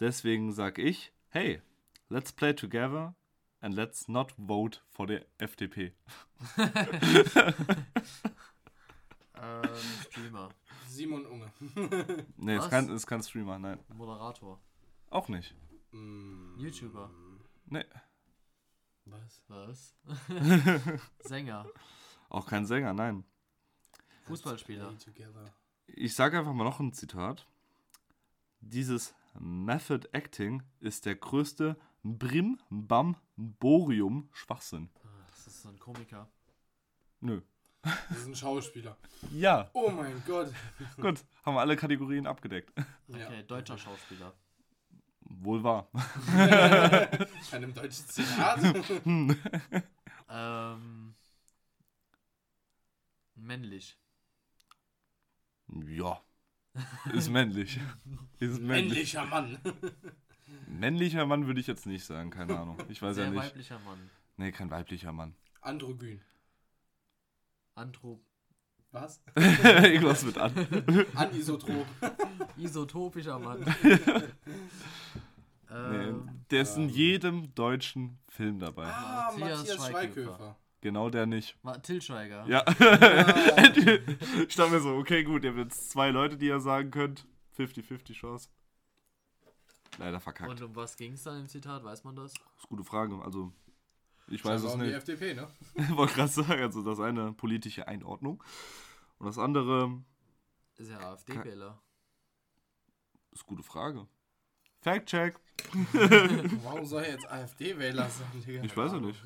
Deswegen sag ich, hey, let's play together and let's not vote for the FDP. Ähm, Streamer. Simon Unge. Nee, es Was? kann, ist kein Streamer, nein. Moderator. Auch nicht. Mm, YouTuber. Nee, Was? Was? Sänger. auch kein Sänger, nein. Fußballspieler. Ich sage einfach mal noch ein Zitat. Dieses Method Acting ist der größte Brim Bam Borium Schwachsinn. Ah, Das ist so ein Komiker. Nö. Das ist ein Schauspieler. Ja, Oh mein Gott. gut, haben wir alle Kategorien abgedeckt. Okay, Ja. deutscher Schauspieler. Wohl wahr. Bei einem deutschen Zitat. Ähm, männlich. Ja. Ist männlich. Ist männlich. Männlicher Mann. Männlicher Mann würde ich jetzt nicht sagen, keine Ahnung. Ich weiß Sehr ja nicht. weiblicher Mann. Nee, kein weiblicher Mann. Androgyn. Anthrop Was? Irgendwas mit an. Anisotrop. isotopischer Mann. Nee, ähm, der ist in jedem deutschen Film dabei. Ah, Matthias Matthias Schweighöfer. Schweighöfer. Genau der nicht. Ma- Till Schweiger. Ja. ich dachte mir so, okay, gut, ihr habt jetzt zwei Leute, die ihr sagen könnt. 50-50 Chance. Leider verkackt. Und um was ging es dann im Zitat? Weiß man das? Das ist eine gute Frage. Also, ich weiß es um die nicht. FDP, ne? Ich wollte gerade sagen, also das eine politische Einordnung. Und das andere Ist ja AfD-Wähler. ist eine gute Frage. Fact-check. Warum soll er jetzt AfD-Wähler sein, Digga? Ich weiß ja nicht.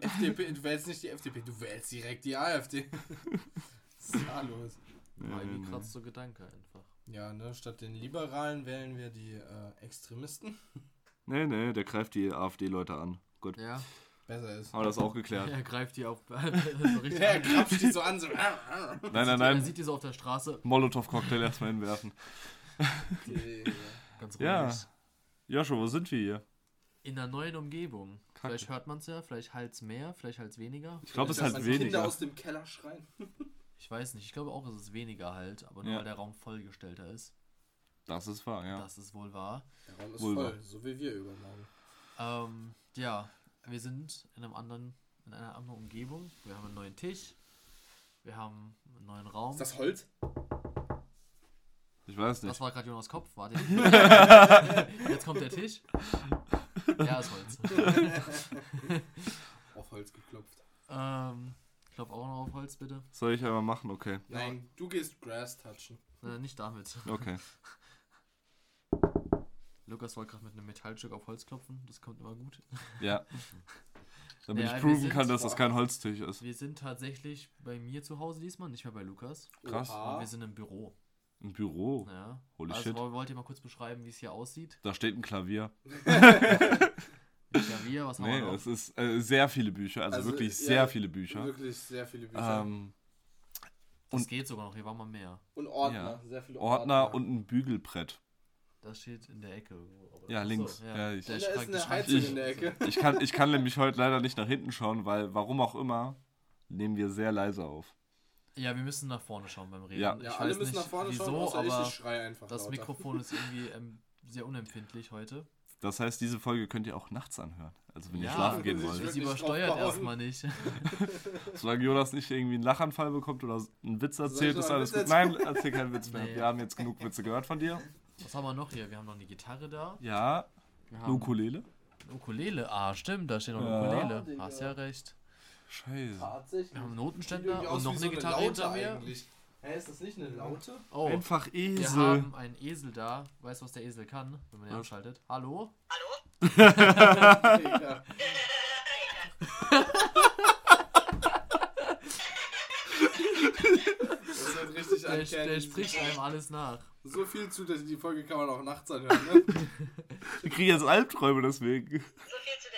FDP, du wählst nicht die FDP, du wählst direkt die AfD. Was ist da los? War nee, irgendwie nee. kratzt so Gedanke einfach. Ja, ne, statt den Liberalen wählen wir die äh, Extremisten. Nee, nee, der greift die AfD-Leute an. Gut. Ja, Besser ist. Haben wir das auch geklärt. er greift die auf. so Ja, er an. krapscht die so an, so. Nein, nein, Er nein. sieht die so auf der Straße. Molotow-Cocktail erstmal hinwerfen. Ganz ruhig. Ja. Joshua, wo sind wir hier? In einer neuen Umgebung. Kacke. Vielleicht hört man es ja, vielleicht halt mehr, vielleicht halt weniger. Ich glaube, es ist halt man Kinder weniger. aus dem Keller schreien. Ich weiß nicht. Ich glaube auch, es ist weniger halt, aber nur Ja. weil der Raum vollgestellter ist. Das ist wahr, ja. Das ist wohl wahr. Der Raum ist Vulva. voll, so wie wir übermorgen. Ähm, ja, wir sind in einem anderen, in einer anderen Umgebung. Wir haben einen neuen Tisch. Wir haben einen neuen Raum. Ist das Holz? Ich weiß Das nicht. war gerade Jonas Kopf, warte. Jetzt kommt der Tisch. Ja, ist Holz. Auf Holz geklopft. ähm, ich glaube auch noch auf Holz, bitte. Soll ich einmal machen? Okay. Nein, du gehst Grass touchen. Äh, nicht damit. Okay. Lukas wollte gerade mit einem Metallstück auf Holz klopfen. Das kommt immer gut. Ja. Damit Ja, ich wir proven sind- kann, dass das kein Holztisch ist. Wir sind tatsächlich bei mir zu Hause diesmal, nicht mehr bei Lukas. Krass. Wir sind im Büro. Ein Büro. Ja. Holy also shit. woll- wollt ihr mal kurz beschreiben, wie es hier aussieht? Da steht ein Klavier. Klavier, was haben Nee, wir noch? es ist äh, sehr viele Bücher. Also, Also, wirklich ja, sehr viele Bücher. Wirklich sehr viele Bücher. Ähm, Das und- geht sogar noch, hier waren mal mehr. und Ordner. ja. Sehr viele Ordner und ein Bügelbrett. Das steht in der Ecke irgendwo. Ja, links. Ja, ich- der Und da ist eine Heizung Ich- in der Ecke. Ich kann, ich kann nämlich heute leider nicht nach hinten schauen, weil warum auch immer nehmen wir sehr leise auf. Ja, wir müssen nach vorne schauen beim Reden. Ja. Ich Ja, alle weiß müssen nicht, nach vorne wieso, schauen, außer aber ich, ich schreie einfach das lauter. Mikrofon ist irgendwie ähm, sehr unempfindlich heute. Das heißt, diese Folge könnt ihr auch nachts anhören. Also wenn ihr Ja, schlafen gehen wollt. Das übersteuert erstmal nicht. Solange Jonas nicht irgendwie einen Lachanfall bekommt oder einen Witz erzählt, ist alles gut. Nein, erzähl keinen Witz mehr. Nee. Wir haben jetzt genug Witze gehört von dir. Was haben wir noch hier? Wir haben noch eine Gitarre da. Ja, eine Ukulele. eine Ukulele. Ah, stimmt, da steht noch eine Ja. Ukulele. Hast ja recht. Scheiße. Tatsächlich. Wir haben einen Notenständer und noch eine so Gitarre hinter mir. Eigentlich. Hä, ist das nicht eine Laute? Oh, Einfach wir Esel. haben einen Esel da. Weißt du, was der Esel kann, wenn man ihn Was? anschaltet? Hallo? Das wird richtig Der, der spricht einem alles nach. So viel zu, dass die Folge kann man auch nachts anhören, ne? Ich kriege jetzt Albträume deswegen. So viel zu,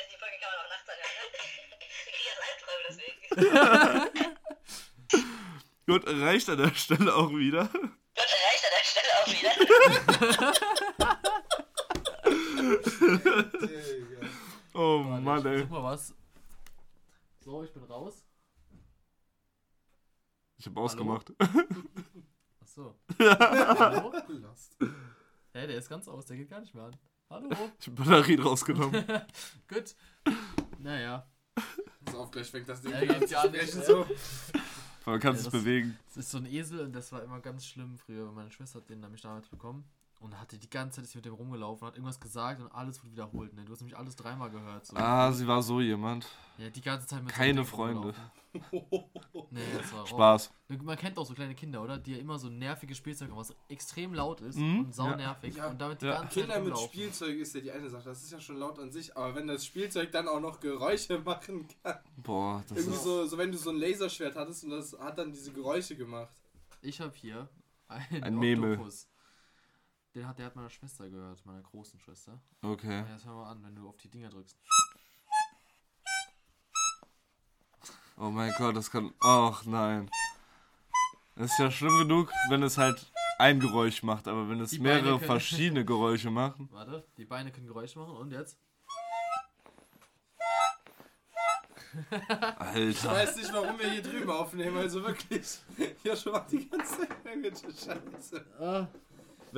Gut, reicht an der Stelle auch wieder. Gott reicht an der Stelle auch wieder. Oh Mann, ey. Guck mal was. So, ich bin raus. Ich habe ausgemacht. Achso. Hallo? Hä, der ist ganz aus, der geht gar nicht mehr an. Hallo. Ich hab Batterien rausgenommen. Gut. Naja, Pass auf, gleich fängt das Ding Ja, an geht zu sprechen, so. Man kann Ja, sich das- bewegen. es ist so ein Esel und das war immer ganz schlimm früher. Meine Schwester hat den nämlich damals bekommen. Und hatte die ganze Zeit ist mit dem rumgelaufen, hat irgendwas gesagt und alles wurde wiederholt. Ne? Du hast nämlich alles dreimal gehört. So. Ah, sie war so jemand. Ja, die ganze Zeit mit so Keine Ding Freunde. Nee, das war Spaß. Man kennt auch so kleine Kinder, oder? Die ja immer so nerviges Spielzeug haben, was extrem laut ist Mhm. und sau nervig. Ja. Und damit die Ja. ganze Zeit Kinder mit rumlaufen. Spielzeug ist ja die eine Sache, das ist ja schon laut an sich, aber wenn das Spielzeug dann auch noch Geräusche machen kann. Boah, das Irgendwie ist. so, so wenn du so ein Laserschwert hattest und das hat dann diese Geräusche gemacht. Ich habe hier einen Ein Memel. Oktopus. Den hat, der hat meiner Schwester gehört, meiner großen Schwester. Okay. Ja, jetzt hör mal an, wenn du auf die Dinger drückst. Oh mein Gott, das kann. Ach nein. Es ist ja schlimm genug, wenn es halt ein Geräusch macht, aber wenn es Die mehrere können- verschiedene Geräusche machen. Warte, die Beine können Geräusche machen und jetzt? Ich Alter. weiß nicht, warum wir hier drüben aufnehmen, also wirklich. Joshua macht die ganze irgendwelche Scheiße. Ah.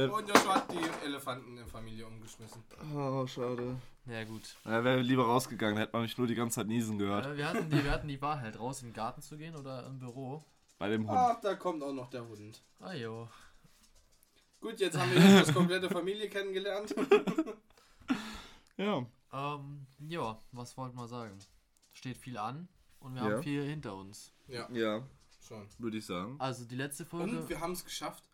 Und Joshua hat die Elefanten in der Familie umgeschmissen. Oh, schade. Ja, gut. Er wäre lieber rausgegangen, hätte man mich nur die ganze Zeit niesen gehört. Äh, wir, hatten die, wir hatten die Wahl halt raus in den Garten zu gehen oder im Büro. Bei dem Hund. Ach, da kommt auch noch der Hund. Ah, jo. Gut, jetzt haben wir Joshuas komplette Familie kennengelernt. Ja. Ähm, ja, was wollten wir sagen? Steht viel an und wir Ja. haben viel hinter uns. Ja, Ja, schon. würde ich sagen. Also die letzte Folge. Und wir haben es geschafft,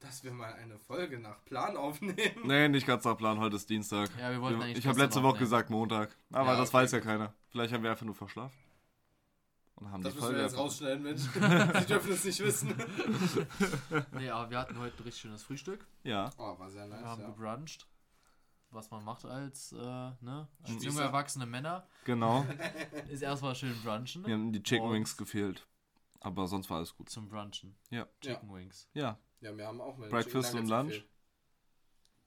dass wir mal eine Folge nach Plan aufnehmen. Nee, nicht ganz nach Plan, heute ist Dienstag. Ja, wir wollten eigentlich ich habe letzte Woche aufnehmen. gesagt Montag. Aber Ja, das okay. weiß ja keiner. Vielleicht haben wir einfach nur verschlafen. Und haben Das die müssen wir Folge jetzt einfach- rausschneiden, Mensch. Sie dürfen es nicht wissen. Nee, aber wir hatten heute ein richtig schönes Frühstück. Ja. Oh, war sehr Wir nice, haben ja. gebruncht. Was man macht als, äh, ne? Als Spießer. junge erwachsene Männer. Genau. Ist erstmal schön brunchen. Mir haben die Chicken Wings gefehlt. Aber sonst war alles gut. Zum Brunchen. Ja. Chicken Wings. Ja. Ja, wir haben auch mal Breakfast und Lunch?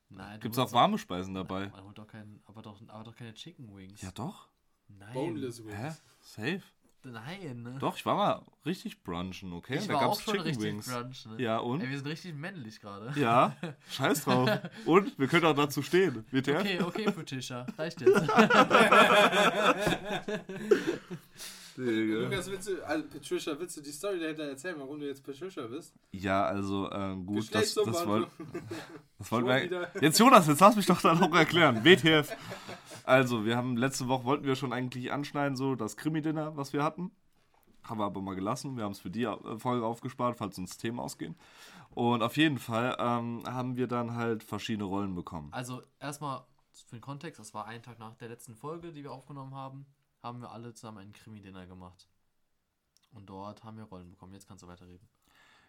Nein. Gibt's holst auch warme Speisen dabei? Man holt doch keinen, aber doch, aber doch keine Chicken Wings. Ja, doch. Nein. Boneless Wings. Hä? Safe? Nein. ne? Doch, ich war mal richtig brunchen, okay? Ich da war gab's auch schon Chicken richtig Wings. brunchen. Ne? Ja, und? Ey, wir sind richtig männlich gerade. Ja, scheiß drauf. Und wir können auch dazu stehen. WTF? Okay, okay, Patricia. Reicht jetzt. Digga. Lukas, willst du, also Patricia, willst du die Story dahinter erzählen, warum du jetzt Patricia bist? Ja, also ähm, gut, das, das, Geschlechtsumwandlung. wollt, das wollten Schon wir. wieder. Jetzt Jonas, jetzt lass mich doch dann auch erklären. WTF. Also, wir haben letzte Woche wollten wir schon eigentlich anschneiden, so das Krimi-Dinner, was wir hatten. Haben wir aber mal gelassen. Wir haben es für die äh, Folge aufgespart, falls uns Themen ausgehen. Und auf jeden Fall ähm, haben wir dann halt verschiedene Rollen bekommen. Also, erstmal für den Kontext: Das war ein Tag nach der letzten Folge, die wir aufgenommen haben. Haben wir alle zusammen einen Krimi-Dinner gemacht. Und dort haben wir Rollen bekommen. Jetzt kannst du weiterreden.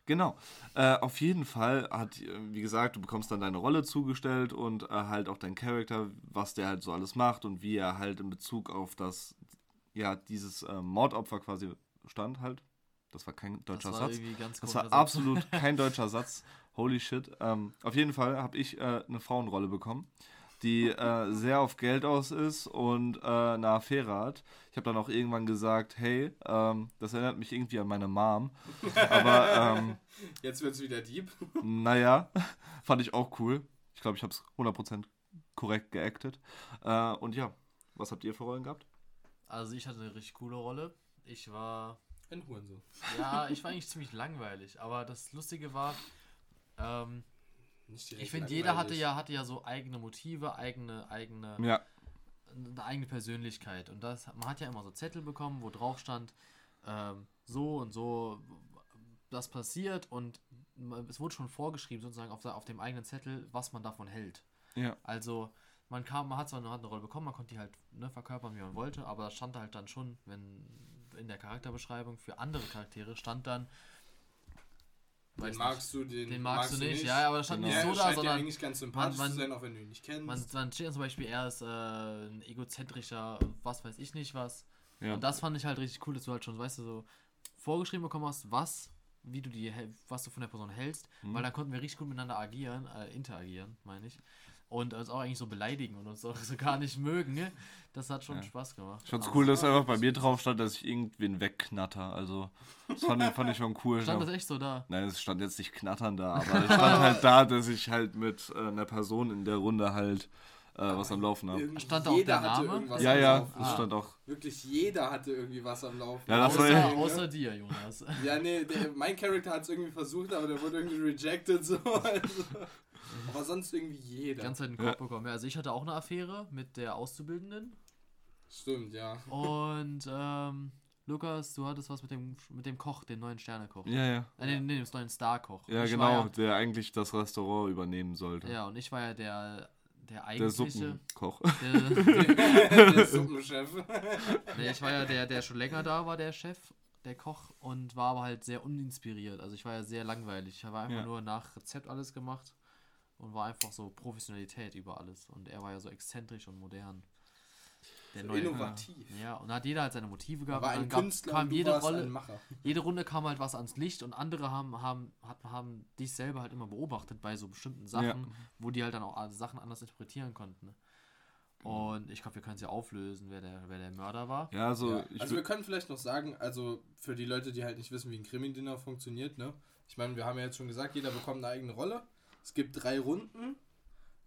Genau. Äh, auf jeden Fall hat, äh, wie gesagt, du bekommst dann deine Rolle zugestellt und äh, halt auch dein Charakter, was der halt so alles macht und wie er halt in Bezug auf das, ja, dieses äh, Mordopfer quasi stand halt. Das war kein deutscher das war Satz. Das war Satz. absolut kein deutscher Satz. Holy shit. Ähm, auf jeden Fall habe ich äh, eine Frauenrolle bekommen, die äh, sehr auf Geld aus ist und äh, eine Affäre hat. Ich habe dann auch irgendwann gesagt, hey, ähm, das erinnert mich irgendwie an meine Mom. Aber ähm, Jetzt wird's wieder Dieb. naja, fand ich auch cool. Ich glaube, ich habe es 100% korrekt geactet. Äh, und ja, was habt ihr für Rollen gehabt? Also, ich hatte eine richtig coole Rolle. Ich war Ein Hurensohn. Ja, ich war eigentlich ziemlich langweilig, aber das Lustige war, ähm, ich finde, jeder hatte ja, hatte ja so eigene Motive, eigene, eigene, Ja, eine eigene Persönlichkeit. Und das, man hat ja immer so Zettel bekommen, wo drauf stand, ähm, so und so, das passiert und es wurde schon vorgeschrieben, sozusagen auf, der, auf dem eigenen Zettel, was man davon hält. ja, Also, man kam, man hat zwar eine, hat eine Rolle bekommen, man konnte die halt ne, verkörpern, wie man wollte, aber das stand halt dann schon, wenn in der Charakterbeschreibung für andere Charaktere stand dann. Weiß Den nicht, magst du, den, den magst du nicht, ja, aber das stand Genau. nicht Ja, so da, scheint sondern eigentlich ganz sympathisch man- zu sein, auch wenn du ihn nicht kennst. man, man steht dann zum Beispiel, er ist äh, ein egozentrischer, was weiß ich nicht was. ja. Und das fand ich halt richtig cool, dass du halt schon, weißt du, so vorgeschrieben bekommen hast, was, wie du die, häl- was du von der Person hältst, Mhm. weil da konnten wir richtig gut miteinander agieren, äh, interagieren, meine ich. Und uns auch eigentlich so beleidigen und uns auch so gar nicht mögen. Ne? Das hat schon Spaß gemacht. Ich fand's cool, dass einfach bei mir drauf stand, dass ich irgendwen wegknatter. Also, das fand, fand ich schon cool. Stand das echt so da? Nein, es stand jetzt nicht knattern da, aber es stand halt da, dass ich halt mit äh, einer Person in der Runde halt äh, was am Laufen habe. Stand da auch jeder der hatte Name? irgendwas Ja, am ja, Laufen. das Ah. stand auch. Wirklich jeder hatte irgendwie was am Laufen. Ja, das war Außer, ja- außer dir, Jonas. Ja, nee, der, mein Charakter hat es irgendwie versucht, aber der wurde irgendwie rejected. So. Also, aber sonst irgendwie Die jeder. ganze Zeit einen Kopf bekommen. Ja, also ich hatte auch eine Affäre mit der Auszubildenden. Stimmt, ja. Und ähm, Lukas, du hattest was mit dem mit dem Koch, dem neuen Sternekoch. Ja, ja. Äh, nee, nee, dem neuen Star-Koch. Ja, Ich genau, War der eigentlich das Restaurant übernehmen sollte. ja, ja, und ich war ja der, der Der eigentliche. Suppenkoch. Der, der Suppenchef. nee, ich war ja der, der schon länger da war, der Chef, der Koch, und war aber halt sehr uninspiriert. Also ich war ja sehr langweilig. Ich habe einfach Ja. nur nach Rezept alles gemacht und war einfach so Professionalität über alles. Und er war ja so exzentrisch und modern. Der neue- innovativ. Ja, und hat jeder halt seine Motive gehabt. War und ein dann gab, Künstler kam und du jede warst Rolle, ein Macher. jede Runde kam halt was ans Licht und andere haben, haben, hat, haben dich selber halt immer beobachtet bei so bestimmten Sachen, Ja. wo die halt dann auch Sachen anders interpretieren konnten. ne? Und ich glaube, wir können es ja auflösen, wer der, wer der Mörder war. Ja, also, Ja, ich also wir können vielleicht noch sagen, also für die Leute, die halt nicht wissen, wie ein Krimi-Dinner funktioniert, ne? Ich meine, wir haben ja jetzt schon gesagt, jeder bekommt eine eigene Rolle. Es gibt drei Runden.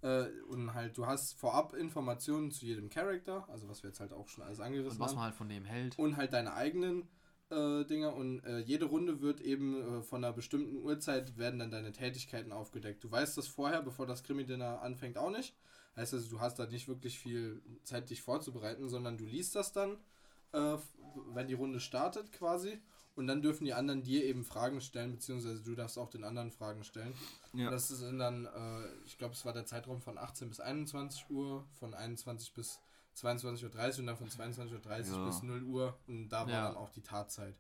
Äh, und halt, du hast vorab Informationen zu jedem Charakter, also was wir jetzt halt auch schon alles Und angerissen was haben. man halt von dem hält. und halt deine eigenen äh, Dinger und äh, jede Runde wird eben äh, von einer bestimmten Uhrzeit werden dann deine Tätigkeiten aufgedeckt. Du weißt das vorher, bevor das Krimi-Dinner anfängt, auch nicht. Heißt also, du hast da nicht wirklich viel Zeit, dich vorzubereiten, sondern du liest das dann, äh, wenn die Runde startet quasi. Und dann dürfen die anderen dir eben Fragen stellen, beziehungsweise du darfst auch den anderen Fragen stellen. Ja. Und das ist dann, äh, ich glaube, es war der Zeitraum von 18 bis 21 Uhr, von 21 bis 22.30 Uhr und dann von 22.30 Uhr Ja. bis 0 Uhr. Und da war Ja. dann auch die Tatzeit.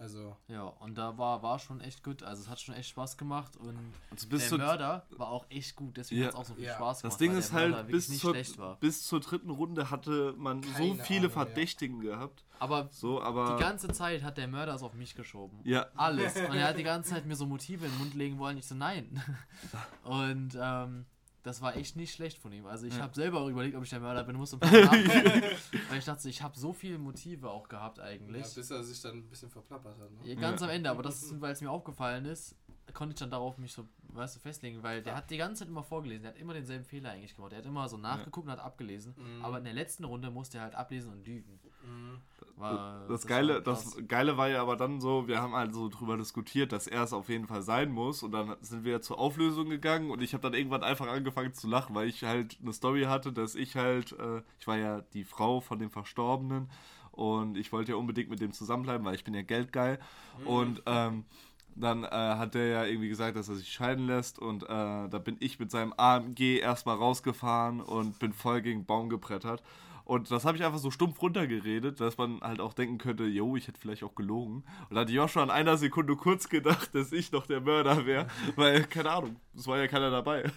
Also, Ja, und da war, war schon echt gut. Also es hat schon echt Spaß gemacht und also bis der Mörder war auch echt gut. Deswegen Ja. hat es auch so viel Ja. Spaß gemacht. das Ding weil ist halt, bis nicht zur, schlecht war. bis zur dritten Runde hatte man so Keine viele Ahnung, ja. Verdächtigen gehabt. Aber So, aber. die ganze Zeit hat der Mörder es auf mich geschoben. ja, Alles. Und er hat die ganze Zeit mir so Motive in den Mund legen wollen. Ich so, nein. Und ähm, das war echt nicht schlecht von ihm. Also ich Ja. habe selber auch überlegt, ob ich der Mörder bin. Musste ein paar. Weil ich dachte, ich habe so viele Motive auch gehabt ja, eigentlich. bis er sich dann ein bisschen verplappert hat. Ne? Ja, ganz Ja. am Ende, aber das ist, weil es mir aufgefallen ist, konnte ich dann darauf mich so, weißt du, festlegen, weil der hat die ganze Zeit immer vorgelesen, der hat immer denselben Fehler eigentlich gemacht. Der hat immer so nachgeguckt und hat abgelesen, Mhm. aber in der letzten Runde musste er halt ablesen und lügen. Mhm. War, das, war Geile, das Geile war ja aber dann so, wir haben halt so drüber diskutiert, dass er es auf jeden Fall sein muss. Und dann sind wir zur Auflösung gegangen und ich habe dann irgendwann einfach angefangen zu lachen, weil ich halt eine Story hatte, dass ich halt, äh, ich war ja die Frau von dem Verstorbenen und ich wollte ja unbedingt mit dem zusammenbleiben, weil ich bin ja geldgeil. Und ähm, dann äh, hat der ja irgendwie gesagt, dass er sich scheiden lässt und äh, da bin ich mit seinem AMG erstmal rausgefahren und bin voll gegen Baum gebrettert. Und das habe ich einfach so stumpf runtergeredet, dass man halt auch denken könnte, yo, ich hätte vielleicht auch gelogen. Und da auch schon in einer Sekunde kurz gedacht, dass ich noch der Mörder wäre, weil, keine Ahnung, es war ja keiner dabei.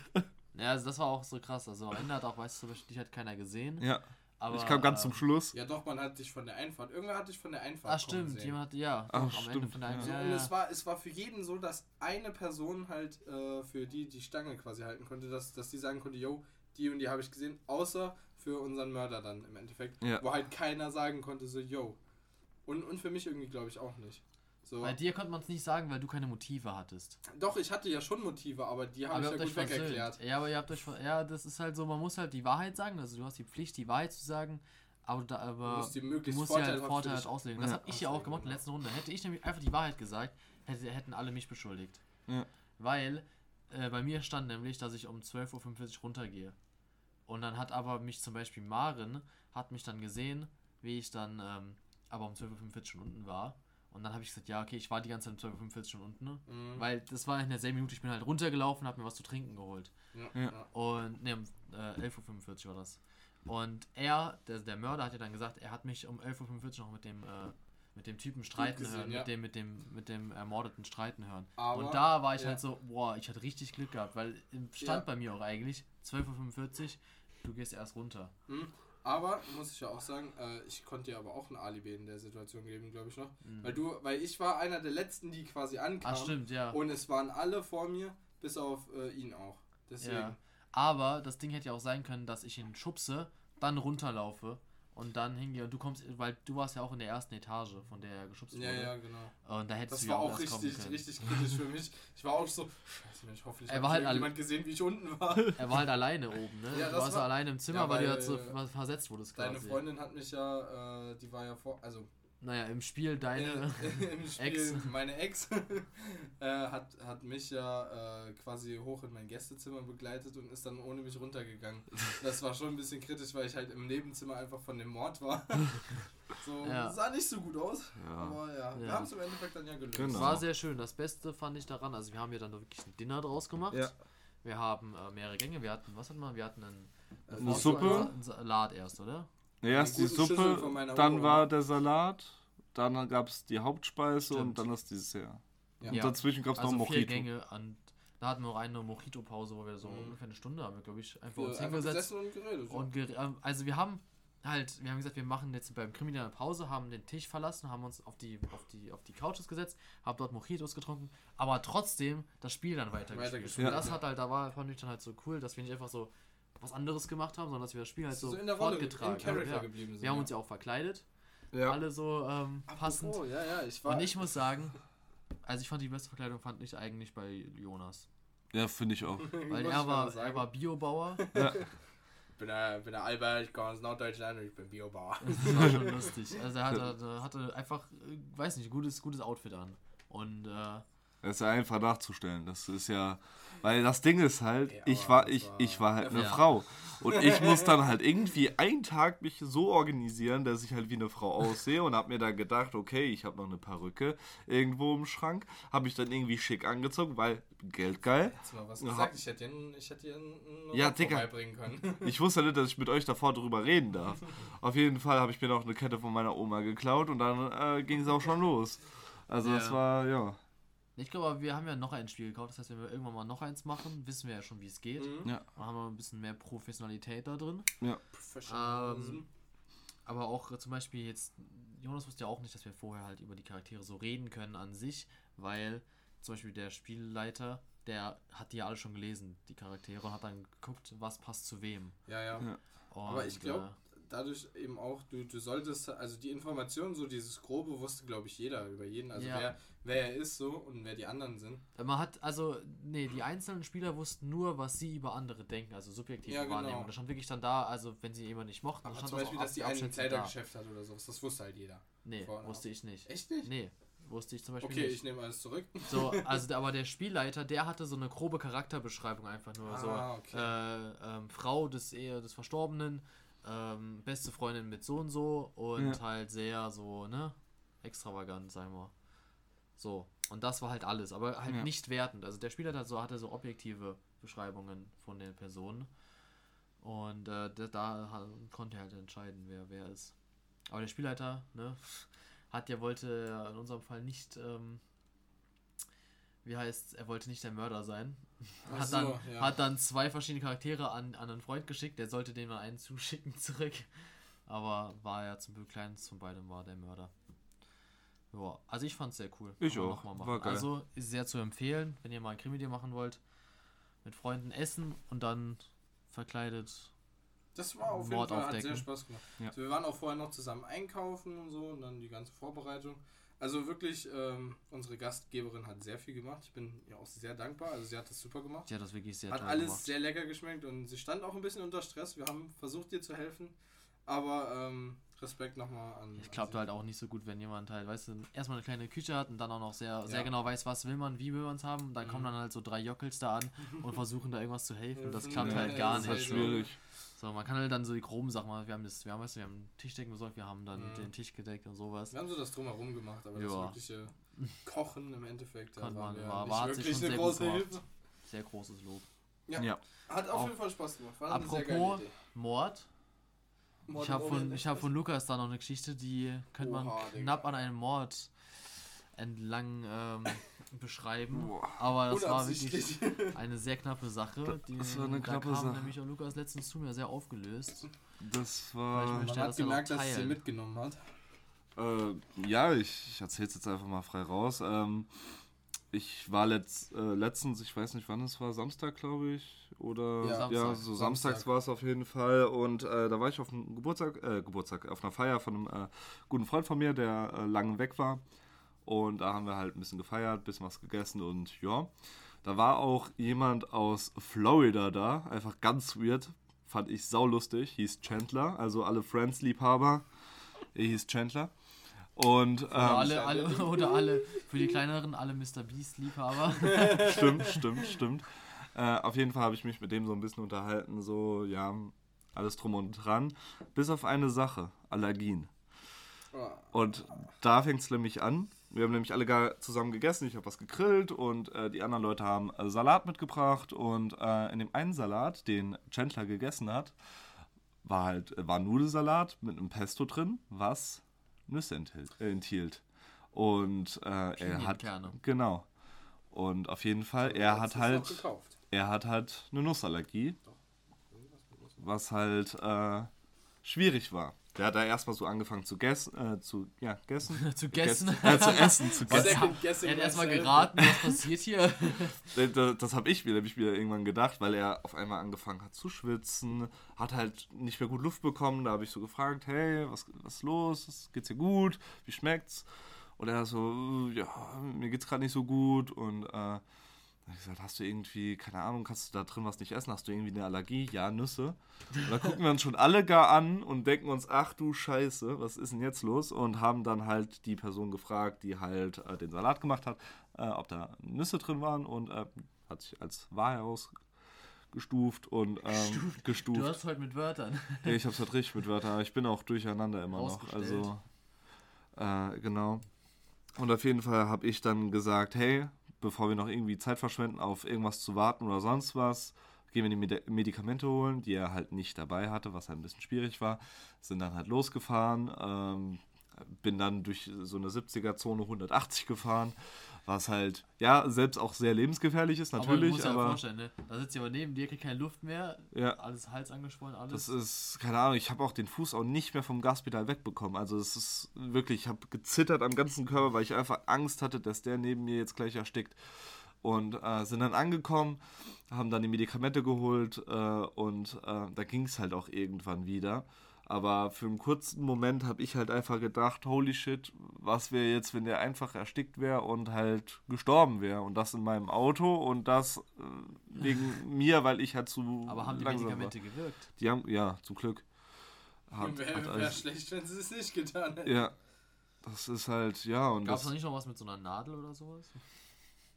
Ja, also das war auch so krass. Also am Ende hat auch, weißt du, dich hat keiner gesehen. Ja, aber, ich kam ganz äh, zum Schluss. Ja, doch, man hat dich von der Einfahrt. Irgendwer hat dich von der Einfahrt. Ah, stimmt, sehen. jemand hat, ja, Ach, doch, am stimmt, Ende von der ja. So, ja, und es war, es war für jeden so, dass eine Person halt äh, für die die Stange quasi halten konnte, dass, dass die sagen konnte, yo, die und die habe ich gesehen, außer für unseren Mörder dann im Endeffekt. Ja. Wo halt keiner sagen konnte, so, yo. Und, und für mich irgendwie, glaube ich, auch nicht. So. Bei dir konnte man es nicht sagen, weil du keine Motive hattest. Doch, ich hatte ja schon Motive, aber die habe ich ja gut wegerklärt. Ja, aber ihr habt euch Ja, das ist halt so, man muss halt die Wahrheit sagen. Also du hast die Pflicht, die Wahrheit zu sagen, aber, da, aber Du musst die du möglichst musst ja halt Vorteil halt auslegen. Das Ja. habe ich ja auch gemacht in der genau. letzten Runde. Hätte ich nämlich einfach die Wahrheit gesagt, hätte, hätten alle mich beschuldigt. Ja. Weil äh, bei mir stand nämlich, dass ich um 12.45 Uhr runtergehe. Und dann hat aber mich zum Beispiel Maren, hat mich dann gesehen, wie ich dann ähm, aber um 12.45 Uhr schon unten war. Und dann habe ich gesagt, ja, okay, ich war die ganze Zeit um 12.45 Uhr schon unten. Ne? Mhm. Weil das war in derselben Minute, ich bin halt runtergelaufen, habe mir was zu trinken geholt. Ja, Ja. Und ne, um äh, 11.45 Uhr war das. Und er, der, der Mörder, hat ja dann gesagt, er hat mich um 11.45 Uhr noch mit dem, äh, mit dem Typen streiten gesehen, hören, ja. mit, dem, mit, dem, mit dem Ermordeten streiten hören. Aber- und da war ich ja. halt so, boah, ich hatte richtig Glück gehabt, weil stand Ja. bei mir auch eigentlich 12.45 Uhr, du gehst erst runter. Mhm. Aber, muss ich ja auch sagen, äh, ich konnte dir aber auch ein Alibi in der Situation geben, glaube ich noch. Weil du, weil ich war einer der letzten, die quasi ankamen. Ah, stimmt, ja. Und es waren alle vor mir, bis auf äh, ihn auch. Deswegen. ja. Aber das Ding hätte ja auch sein können, dass ich ihn schubse, dann runterlaufe und dann hingehe und du kommst, weil du warst ja auch in der ersten Etage, von der er geschubst Ja, wurde. ja, genau. Und da hättest Das du war ja auch erst kommen richtig, können. richtig kritisch für mich. Ich war auch so, scheiße, hoffentlich Er hat war halt jemand gesehen, wie ich unten war. Er war halt alleine oben, ne? Ja, du das warst war- alleine im Zimmer, Ja, weil, du weil, halt so äh, versetzt wurdest Deine quasi. Freundin hat mich ja, äh, die war ja vor, also Naja, im Spiel deine. äh, im Spiel, Ex. meine Ex äh, hat, hat mich ja äh, quasi hoch in mein Gästezimmer begleitet und ist dann ohne mich runtergegangen. Das war schon ein bisschen kritisch, weil ich halt im Nebenzimmer einfach von dem Mord war. So, Ja. sah nicht so gut aus, Ja. aber ja, wir Ja. haben es im Endeffekt dann ja gelöst. Genau. War sehr schön. Das Beste fand ich daran, also wir haben ja dann wirklich ein Dinner draus gemacht. Ja. Wir haben äh, mehrere Gänge. Wir hatten, was hatten wir? Wir hatten einen, Äh, Eine Forst- Suppe. Salat erst, oder? Erst die Suppe, dann Oma. war der Salat, dann gab es die Hauptspeise und Stimmt. dann das Dessert. Ja. Und dazwischen gab es Also noch vier Mojito. Gänge und da hatten wir eine Mojito-Pause, wo wir so Mhm. ungefähr eine Stunde haben wir, glaube ich, einfach Wir uns hingesetzt. und geredet. ja. Und ger- ähm, also wir haben halt, wir haben gesagt, wir machen jetzt beim Krimi eine Pause, haben den Tisch verlassen, haben uns auf die, auf die, auf die Couches gesetzt, haben dort Mojitos getrunken, aber trotzdem das Spiel dann weitergespielt. Weitergespielt, Und das ja. hat halt, da war, fand ich dann halt so cool, dass wir nicht einfach so was anderes gemacht haben, sondern dass wir das Spiel halt so, so in der Rolle, fortgetragen haben. Character Ja. geblieben sind. Wir haben ja. uns ja auch verkleidet, Ja. alle so ähm, passend. Ja, ja, ich war. Und ich muss sagen, also ich fand die beste Verkleidung fand ich eigentlich bei Jonas. Ja, finde ich auch. Weil er war, er war Biobauer. Ich bin der, bin der Albert, ich komme aus Norddeutschland und ich bin Biobauer. Das war schon lustig. Also er hatte, hatte einfach, äh, weiß nicht, gutes, gutes Outfit an. Und äh, Das ist ja einfach nachzustellen. Das ist ja. Weil das Ding ist halt, Ja, ich war, das ich, war- ich war halt eine Ja. Frau. Und ich muss dann halt irgendwie einen Tag mich so organisieren, dass ich halt wie eine Frau aussehe und hab mir dann gedacht, okay, ich habe noch eine Perücke irgendwo im Schrank. Habe ich dann irgendwie schick angezogen, weil Geld geil. Jetzt mal was gesagt, ich hätte dir, ich hätte einen, Ja, Digga. vorbeibringen können. Ich wusste nicht, dass ich mit euch davor drüber reden darf. Auf jeden Fall habe ich mir noch eine Kette von meiner Oma geklaut und dann äh, ging es auch schon los. Also Ja. es war, ja. Ich glaube, wir haben ja noch ein Spiel gekauft. Das heißt, wenn wir irgendwann mal noch eins machen, wissen wir ja schon, wie es geht. Mhm. Ja. Dann haben wir ein bisschen mehr Professionalität da drin. Professionalism. Ähm, Aber auch zum Beispiel jetzt, Jonas wusste ja auch nicht, dass wir vorher halt über die Charaktere so reden können an sich, weil zum Beispiel der Spielleiter, der hat die ja alle schon gelesen, die Charaktere, und hat dann geguckt, was passt zu wem. ja, ja. Ja. Aber ich Und, glaube, äh, dadurch eben auch, du, du solltest, also die Informationen, so dieses Grobe wusste, glaube ich, jeder über jeden. Also Ja. wer, wer er ist so und wer die anderen sind. Man hat, also, nee, die einzelnen Spieler wussten nur, was sie über andere denken, also subjektive Ja, genau. Wahrnehmung. Da stand wirklich dann da, also wenn sie jemanden nicht mochten, dann Aber stand zum das Beispiel, auch dass die einen da. Kleidergeschäft hat oder sowas, das wusste halt jeder. Nee, wusste ich nicht. Echt nicht? Nee, wusste ich zum Beispiel Okay, nicht. ich nehme alles zurück. So, also aber der Spielleiter, der hatte so eine grobe Charakterbeschreibung einfach nur. so Ah, okay. äh, ähm, Frau des, Ehe, des Verstorbenen, ähm, beste Freundin mit so und so und Ja. halt sehr so, ne? Extravagant, sagen wir. So. Und das war halt alles, aber halt Ja. nicht wertend. Also der Spielleiter so, hatte so objektive Beschreibungen von den Personen. Und äh, da, da konnte er halt entscheiden, wer wer ist. Aber der Spielleiter, ne, hat ja wollte in unserem Fall nicht, ähm, wie heißt, er wollte nicht der Mörder sein. Hat so, dann, ja. hat dann zwei verschiedene Charaktere an, an einen Freund geschickt, der sollte dem dann einen zuschicken zurück. Aber war ja zum Glück keins von beidem war der Mörder. Ja, also ich fand's sehr cool. Ich man auch. noch mal machen. War geil. Also ist sehr zu empfehlen, wenn ihr mal ein Krimi machen wollt. Mit Freunden essen und dann verkleidet. Das war auf Mord jeden Fall, hat sehr Spaß gemacht. Ja. Also wir waren auch vorher noch zusammen einkaufen und so und dann die ganze Vorbereitung. Also wirklich, ähm, unsere Gastgeberin hat sehr viel gemacht. Ich bin ihr auch sehr dankbar. Also sie hat das super gemacht. Die hat das wirklich sehr Hat alles gemacht. sehr lecker geschmeckt und sie stand auch ein bisschen unter Stress. Wir haben versucht, ihr zu helfen. Aber ähm, Respekt nochmal an. Ich glaube sie. halt auch nicht so gut, wenn jemand halt, weißt du, erstmal eine kleine Küche hat und dann auch noch sehr, sehr Ja. genau weiß, was will man, wie will man es haben. Und dann kommen Mhm. dann halt so drei Jockels da an und versuchen da irgendwas zu helfen. Das klappt ja, halt ja, gar das ist Das nicht. ist halt schwierig. So, man kann halt dann so die groben Sachen machen. Wir haben das, wir haben, weißt du, wir haben Tischdecken besorgt, wir haben dann Mhm. den Tisch gedeckt und sowas. Wir haben so das drumherum gemacht, aber das Ja. wirkliche Kochen im Endeffekt da war- nicht war- wirklich eine große gemacht. Hilfe. Sehr großes Lob. Ja. Ja. Hat auf Auch- jeden Fall Spaß gemacht. War eine sehr geile Apropos Idee. Mord. Mord Ich habe von, ich hab von Lukas da noch eine Geschichte, die könnte man Oha, Digga. knapp an einem Mord entlang ähm, beschreiben. Boah. Aber das war wirklich eine sehr knappe Sache. Die, Das war eine da knappe kam Sache. nämlich auch Lukas letztens zu mir sehr aufgelöst. Das war. ich Man hat das ja gemerkt, dass es sie mitgenommen hat. Äh, ja, ich, ich erzähl's jetzt einfach mal frei raus. Ähm, ich war letzt, äh, letztens, ich weiß nicht wann es war, Samstag glaube ich. Oder Ja, ja, Samstag. so samstags Samstag. war es auf jeden Fall. Und äh, da war ich auf einem Geburtstag, äh, Geburtstag, auf einer Feier von einem äh, guten Freund von mir, der äh, lange weg war. Und da haben wir halt ein bisschen gefeiert, ein bisschen was gegessen und ja. Da war auch jemand aus Florida da, einfach ganz weird, fand ich saulustig, hieß Chandler, also alle Friends-Liebhaber, er hieß Chandler. Und ähm, Oder alle, alle, oder alle, für die kleineren, alle Mr. Beast-Liebhaber. stimmt, stimmt, stimmt. Äh, auf jeden Fall habe ich mich mit dem so ein bisschen unterhalten, so, ja, alles drum und dran. Bis auf eine Sache, Allergien. Ah, Und da fängt es nämlich an. Wir haben nämlich alle gar zusammen gegessen. Ich habe was gegrillt und äh, die anderen Leute haben äh, Salat mitgebracht. Und äh, in dem einen Salat, den Chandler gegessen hat, war halt äh, war Nudelsalat mit einem Pesto drin, was Nüsse enthielt. Äh, enthielt. Und äh, er hat genau. Und auf jeden Fall, er hat halt gekauft. er hat halt eine Nussallergie, was halt äh, schwierig war. Der hat da erstmal so angefangen zu gessen, äh, zu, ja, gessen. Zu gessen. Äh, zu essen, zu gessen. Er hat erstmal myself. geraten, was passiert hier. Das, das habe ich mir nämlich wieder irgendwann gedacht, weil er auf einmal angefangen hat zu schwitzen, hat halt nicht mehr gut Luft bekommen. Da habe ich so gefragt, hey, was, was ist los? Geht's dir gut? Wie schmeckt's? Und er so, ja, mir geht's gerade nicht so gut. Und äh, da hab ich gesagt, hast du irgendwie, keine Ahnung, kannst du da drin was nicht essen? Hast du irgendwie eine Allergie? Ja, Nüsse. Und da gucken wir uns schon alle gar an und denken uns, ach du Scheiße, was ist denn jetzt los? Und haben dann halt die Person gefragt, die halt äh, den Salat gemacht hat, äh, ob da Nüsse drin waren und äh, hat sich als wahr herausgestuft und ähm, gestuft. Du hast heute mit Wörtern. Ja, ich hab's halt richtig mit Wörtern, aber ich bin auch durcheinander immer noch. Also, äh, genau. Und auf jeden Fall habe ich dann gesagt, hey, bevor wir noch irgendwie Zeit verschwenden, auf irgendwas zu warten oder sonst was, gehen wir die Medi Medikamente holen, die er halt nicht dabei hatte, was halt ein bisschen schwierig war. Sind dann halt losgefahren, ähm, bin dann durch so eine 70er-Zone 180 gefahren, was halt, ja, selbst auch sehr lebensgefährlich ist, aber natürlich, aber, ja vorstellen, ne? Da sitzt jemand neben dir, kriegt keine Luft mehr, ja, alles Hals angeschwollen, alles. Das ist, keine Ahnung, ich habe auch den Fuß auch nicht mehr vom Gaspedal wegbekommen. Also es ist wirklich, ich habe gezittert am ganzen Körper, weil ich einfach Angst hatte, dass der neben mir jetzt gleich erstickt. Und äh, sind dann angekommen, haben dann die Medikamente geholt äh, und äh, da ging es halt auch irgendwann wieder. Aber für einen kurzen Moment habe ich halt einfach gedacht, holy shit, was wäre jetzt, wenn der einfach erstickt wäre und halt gestorben wäre. Und das in meinem Auto und das äh, wegen mir, weil ich halt zu aber haben die langsam war. Medikamente gewirkt? Die haben, ja, zum Glück. Hat, Wäre wär alles, schlecht, wenn sie es nicht getan hätten. ja, das ist halt, ja, und Gab es das, noch nicht noch was mit so einer Nadel oder sowas?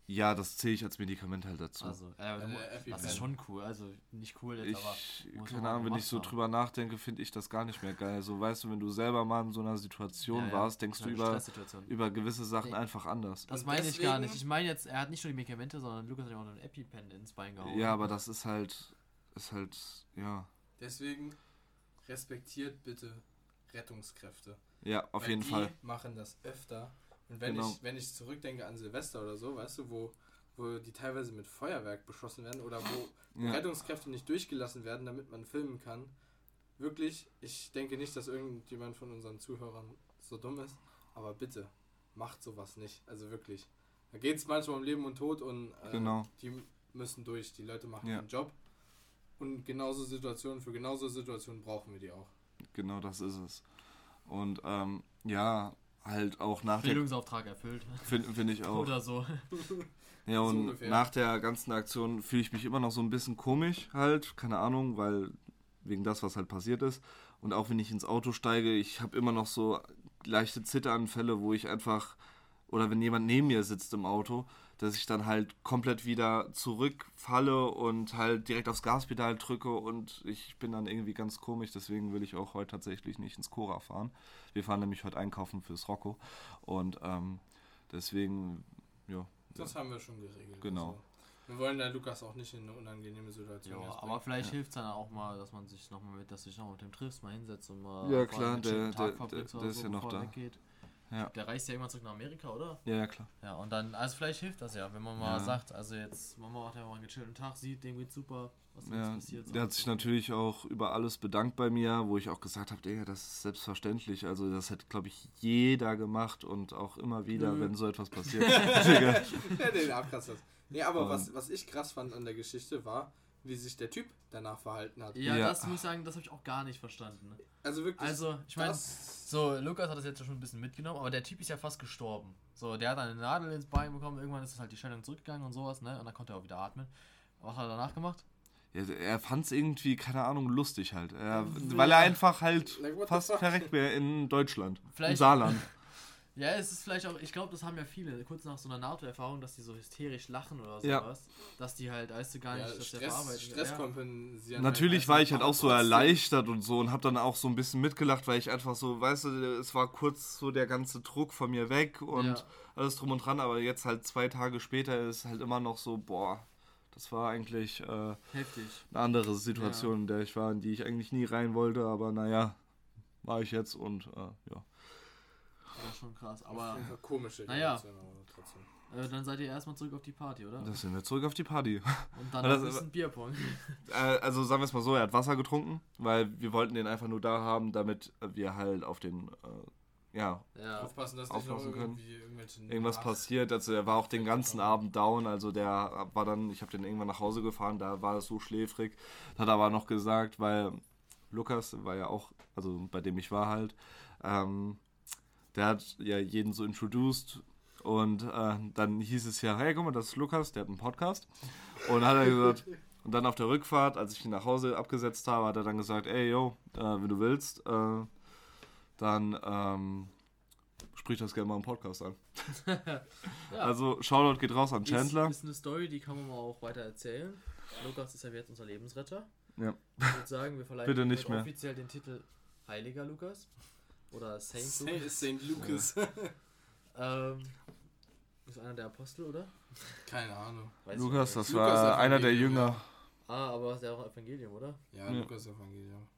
Ja, das zähle ich als Medikament halt dazu. Also, äh, Äh, das ist schon cool. Also nicht cool jetzt, ich, aber. keine Ahnung, wenn ich so drüber nachdenke, finde ich das gar nicht mehr geil. So, weißt du, wenn du selber mal in so einer Situation Ja, ja, warst, denkst du über, über gewisse Sachen Nee. einfach anders. Das meine ich gar nicht. Ich meine jetzt, er hat nicht nur die Medikamente, sondern Lukas hat ja auch noch einen EpiPen ins Bein gehauen. Ja, aber das ist halt, ist halt, ja, Deswegen respektiert bitte Rettungskräfte. ja, auf Weil jeden die Fall. machen das öfter. Und wenn, Genau. ich, wenn ich zurückdenke an Silvester oder so, weißt du, wo, wo die teilweise mit Feuerwerk beschossen werden oder wo, Ja. Rettungskräfte nicht durchgelassen werden, damit man filmen kann. Wirklich, ich denke nicht, dass irgendjemand von unseren Zuhörern so dumm ist, aber bitte, macht sowas nicht. Also wirklich. Da geht es manchmal um Leben und Tod und äh, Genau. die müssen durch. Die Leute machen Ja. ihren Job. Und genauso Situationen, für genauso Situationen brauchen wir die auch. Genau das ist es. Und, ähm, ja, halt auch nach der, Bildungsauftrag erfüllt. finde find ich auch. Oder so. Ja, So und ungefähr. nach der ganzen Aktion fühle ich mich immer noch so ein bisschen komisch halt, keine Ahnung, weil wegen das, was halt passiert ist. Und auch wenn ich ins Auto steige, ich habe immer noch so leichte Zitteranfälle, wo ich einfach, oder wenn jemand neben mir sitzt im Auto, dass ich dann halt komplett wieder zurückfalle und halt direkt aufs Gaspedal drücke und ich bin dann irgendwie ganz komisch, deswegen will ich auch heute tatsächlich nicht ins Cora fahren. Wir fahren nämlich heute einkaufen fürs Rocco und ähm, deswegen, ja, Das haben wir schon geregelt. Genau. Also, wir wollen da Lukas auch nicht in eine unangenehme Situation Ja, jetzt aber bringen. vielleicht Ja. hilft es dann auch mal, dass man sich nochmal mit, dass du dich nochmal mit dem triffst, mal hinsetzt und mal Ja, klar, einen der- schönen der- der- oder der ist so, ja noch da. weggeht. Ja. Der reist ja irgendwann zurück nach Amerika, oder? Ja, ja, klar. Ja, und dann, also vielleicht hilft das ja, wenn man mal Ja. sagt, also jetzt, Mama macht ja mal einen gechillten Tag, sieht, dem geht's super, was ist Ja, passiert. der hat sich natürlich auch über alles bedankt bei mir, wo ich auch gesagt habe, Digga, das ist selbstverständlich. Also das hätte, glaube ich, jeder gemacht und auch immer wieder, Nö. wenn so etwas passiert. Digga. Ja, den abkratzt das. Nee, aber Und- was, was ich krass fand an der Geschichte war, wie sich der Typ danach verhalten hat. Ja, Ja. das muss ich sagen, das habe ich auch gar nicht verstanden. Also wirklich. Also, ich meine, so, Lukas hat das jetzt schon ein bisschen mitgenommen, aber der Typ ist ja fast gestorben. So, der hat eine Nadel ins Bein bekommen, irgendwann ist halt die Stellung zurückgegangen und sowas, ne? Und dann konnte er auch wieder atmen. Was hat er danach gemacht? Ja, er fand es irgendwie, keine Ahnung, lustig halt. Er, Ja. weil er einfach halt Like, fast verreckt wäre in Deutschland. Im Vielleicht- Saarland. Ja, es ist vielleicht auch, ich glaube, das haben ja viele, kurz nach so einer NATO-Erfahrung, dass die so hysterisch lachen oder Ja. sowas. Dass die halt, weißt du gar ja, nicht, dass der Stress, verarbeitet Stress ja. kompensieren. Natürlich halt war ich halt auch so erleichtert und so und habe dann auch so ein bisschen mitgelacht, weil ich einfach so, weißt du, es war kurz so der ganze Druck von mir weg und Ja. alles drum und dran, aber jetzt halt zwei Tage später ist halt immer noch so, boah, das war eigentlich äh, Heftig. eine andere Situation, in der ich war, in die ich eigentlich nie rein wollte, aber naja, war ich jetzt und äh, ja. Das ist schon krass. Aber jeden Fall komische Naja. Äh, dann seid ihr erstmal zurück auf die Party, oder? Da sind wir zurück auf die Party. Und dann ein das- bisschen Bierpong. Äh, also sagen wir es mal so, er hat Wasser getrunken, weil wir wollten den einfach nur da haben, damit wir halt auf den, äh, ja, Ja. Aufpassen, dass nicht noch Aufpassen können. irgendwie irgendwelche irgendwas passiert. Also er war auch den ganzen Abend down, also der war dann, ich habe den irgendwann nach Hause gefahren, da war es so schläfrig. Hat aber noch gesagt, weil Lukas war ja auch, also bei dem ich war halt, ähm, der hat ja jeden so introduced und äh, dann hieß es ja, hey, guck mal, das ist Lukas, der hat einen Podcast. Und hat er gesagt, und dann auf der Rückfahrt, als ich ihn nach Hause abgesetzt habe, hat er dann gesagt, ey, yo, äh, wenn du willst, äh, dann ähm, sprich das gerne mal im Podcast an. Ja. Also, Shoutout geht raus an Chandler. Ist, ist eine Story, die kann man mal auch weiter erzählen. Lukas ist ja jetzt unser Lebensretter. Ja. Ich würde sagen, wir verleihen Bitte nicht mehr. offiziell den Titel Heiliger Lukas. Oder Saint Saint. Saint Lucas. Ähm, ist einer der Apostel, oder? Keine Ahnung. Weiß Lukas, das. Lukas war einer der Jünger. Ah, aber ist ja auch Evangelium, oder? Ja, Ja. Lukas Evangelium.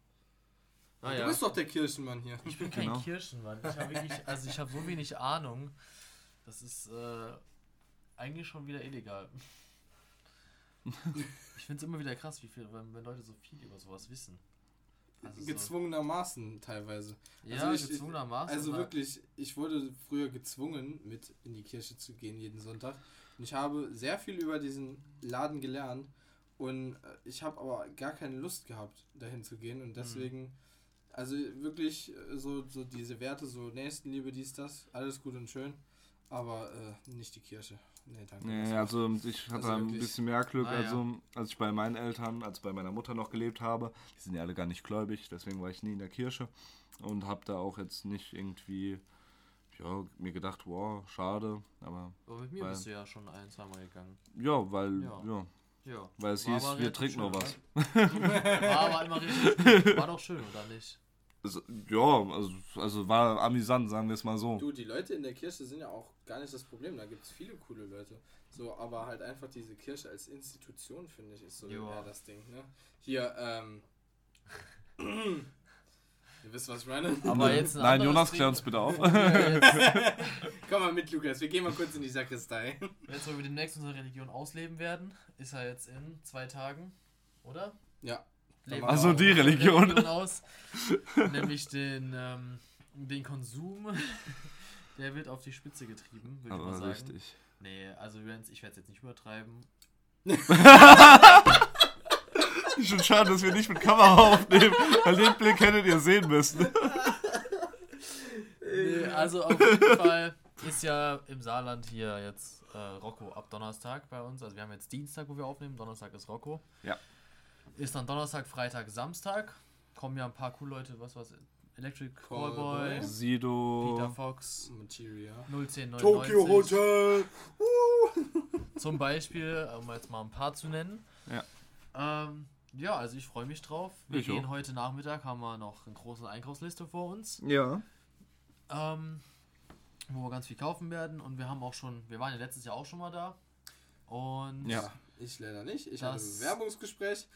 Ah, Du ja. bist doch der Kirchenmann hier. Ich bin kein Genau. Kirchenmann. Ich habe wirklich, also ich habe so wenig Ahnung. Das ist äh, eigentlich schon wieder illegal. Ich finde es immer wieder krass, wie viel, wenn, wenn Leute so viel über sowas wissen. Also so, Gezwungenermaßen teilweise. ja, also ich- gezwungenermaßen. Also wirklich, ich wurde früher gezwungen, mit in die Kirche zu gehen jeden Sonntag. Und ich habe sehr viel über diesen Laden gelernt. Und äh, ich habe aber gar keine Lust gehabt, dahin zu gehen. Mhm. Und deswegen, also wirklich äh, so, so diese Werte, so Nächstenliebe, dies, das, alles gut und schön. Aber äh, nicht die Kirche. Nee, danke. Nee, also ich hatte Also ein bisschen mehr Glück, Ah, ja. also als ich bei meinen Eltern, als bei meiner Mutter noch gelebt habe. Die sind ja alle gar nicht gläubig, deswegen war ich nie in der Kirche und habe da auch jetzt nicht irgendwie, ja, mir gedacht, wow, schade, aber Aber mit mir weil- bist du ja schon ein, zweimal gegangen. ja, weil, Ja. ja, Ja. weil es War hieß, wir trinken noch was. oder? War aber immer richtig gut. War doch schön, oder nicht? Also, ja, also, also war amüsant, sagen wir es mal so. Du, die Leute in der Kirche sind ja auch gar nicht das Problem. Da gibt es viele coole Leute. So, aber halt einfach diese Kirche als Institution, finde ich, ist so Ja. eher das Ding, ne? Hier, ähm. Ihr wisst, was ich meine? Aber jetzt ein Nein, Jonas, klär uns bitte auf. Ja, Komm mal mit, Lukas. Wir gehen mal kurz in die Sakristei. jetzt, wo wir demnächst unsere Religion ausleben werden, ist er jetzt in zwei Tagen, oder? Ja. Leben Ach so, wir die unsere Religion. aus. Nämlich den, ähm, den Konsum. Der wird auf die Spitze getrieben, würde ich mal sagen. richtig. Nee, also ich werde es jetzt nicht übertreiben. Schon schade, dass wir nicht mit Kamera aufnehmen, weil den Blick hättet ihr sehen müssen. Nee, also auf jeden Fall ist ja im Saarland hier jetzt äh, Rocco ab Donnerstag bei uns. Also wir haben jetzt Dienstag, wo wir aufnehmen. Donnerstag ist Rocco. Ja. Ist dann Donnerstag, Freitag, Samstag. Kommen ja ein paar coole Leute, was war's? Electric Callboy. Callboy, Peter Sido. Fox, Materia. 01099. Tokyo Hotel! Zum Beispiel, um jetzt mal ein paar zu nennen. Ja. Ähm, ja, also ich freue mich drauf. Wir Ich gehen auch. heute Nachmittag, haben wir noch eine große Einkaufsliste vor uns. Ja. ähm, wo wir ganz viel kaufen werden. Und wir haben auch schon, wir waren ja letztes Jahr auch schon mal da. Und Ja. Ich leider nicht. Ich Das- hatte ein Bewerbungsgespräch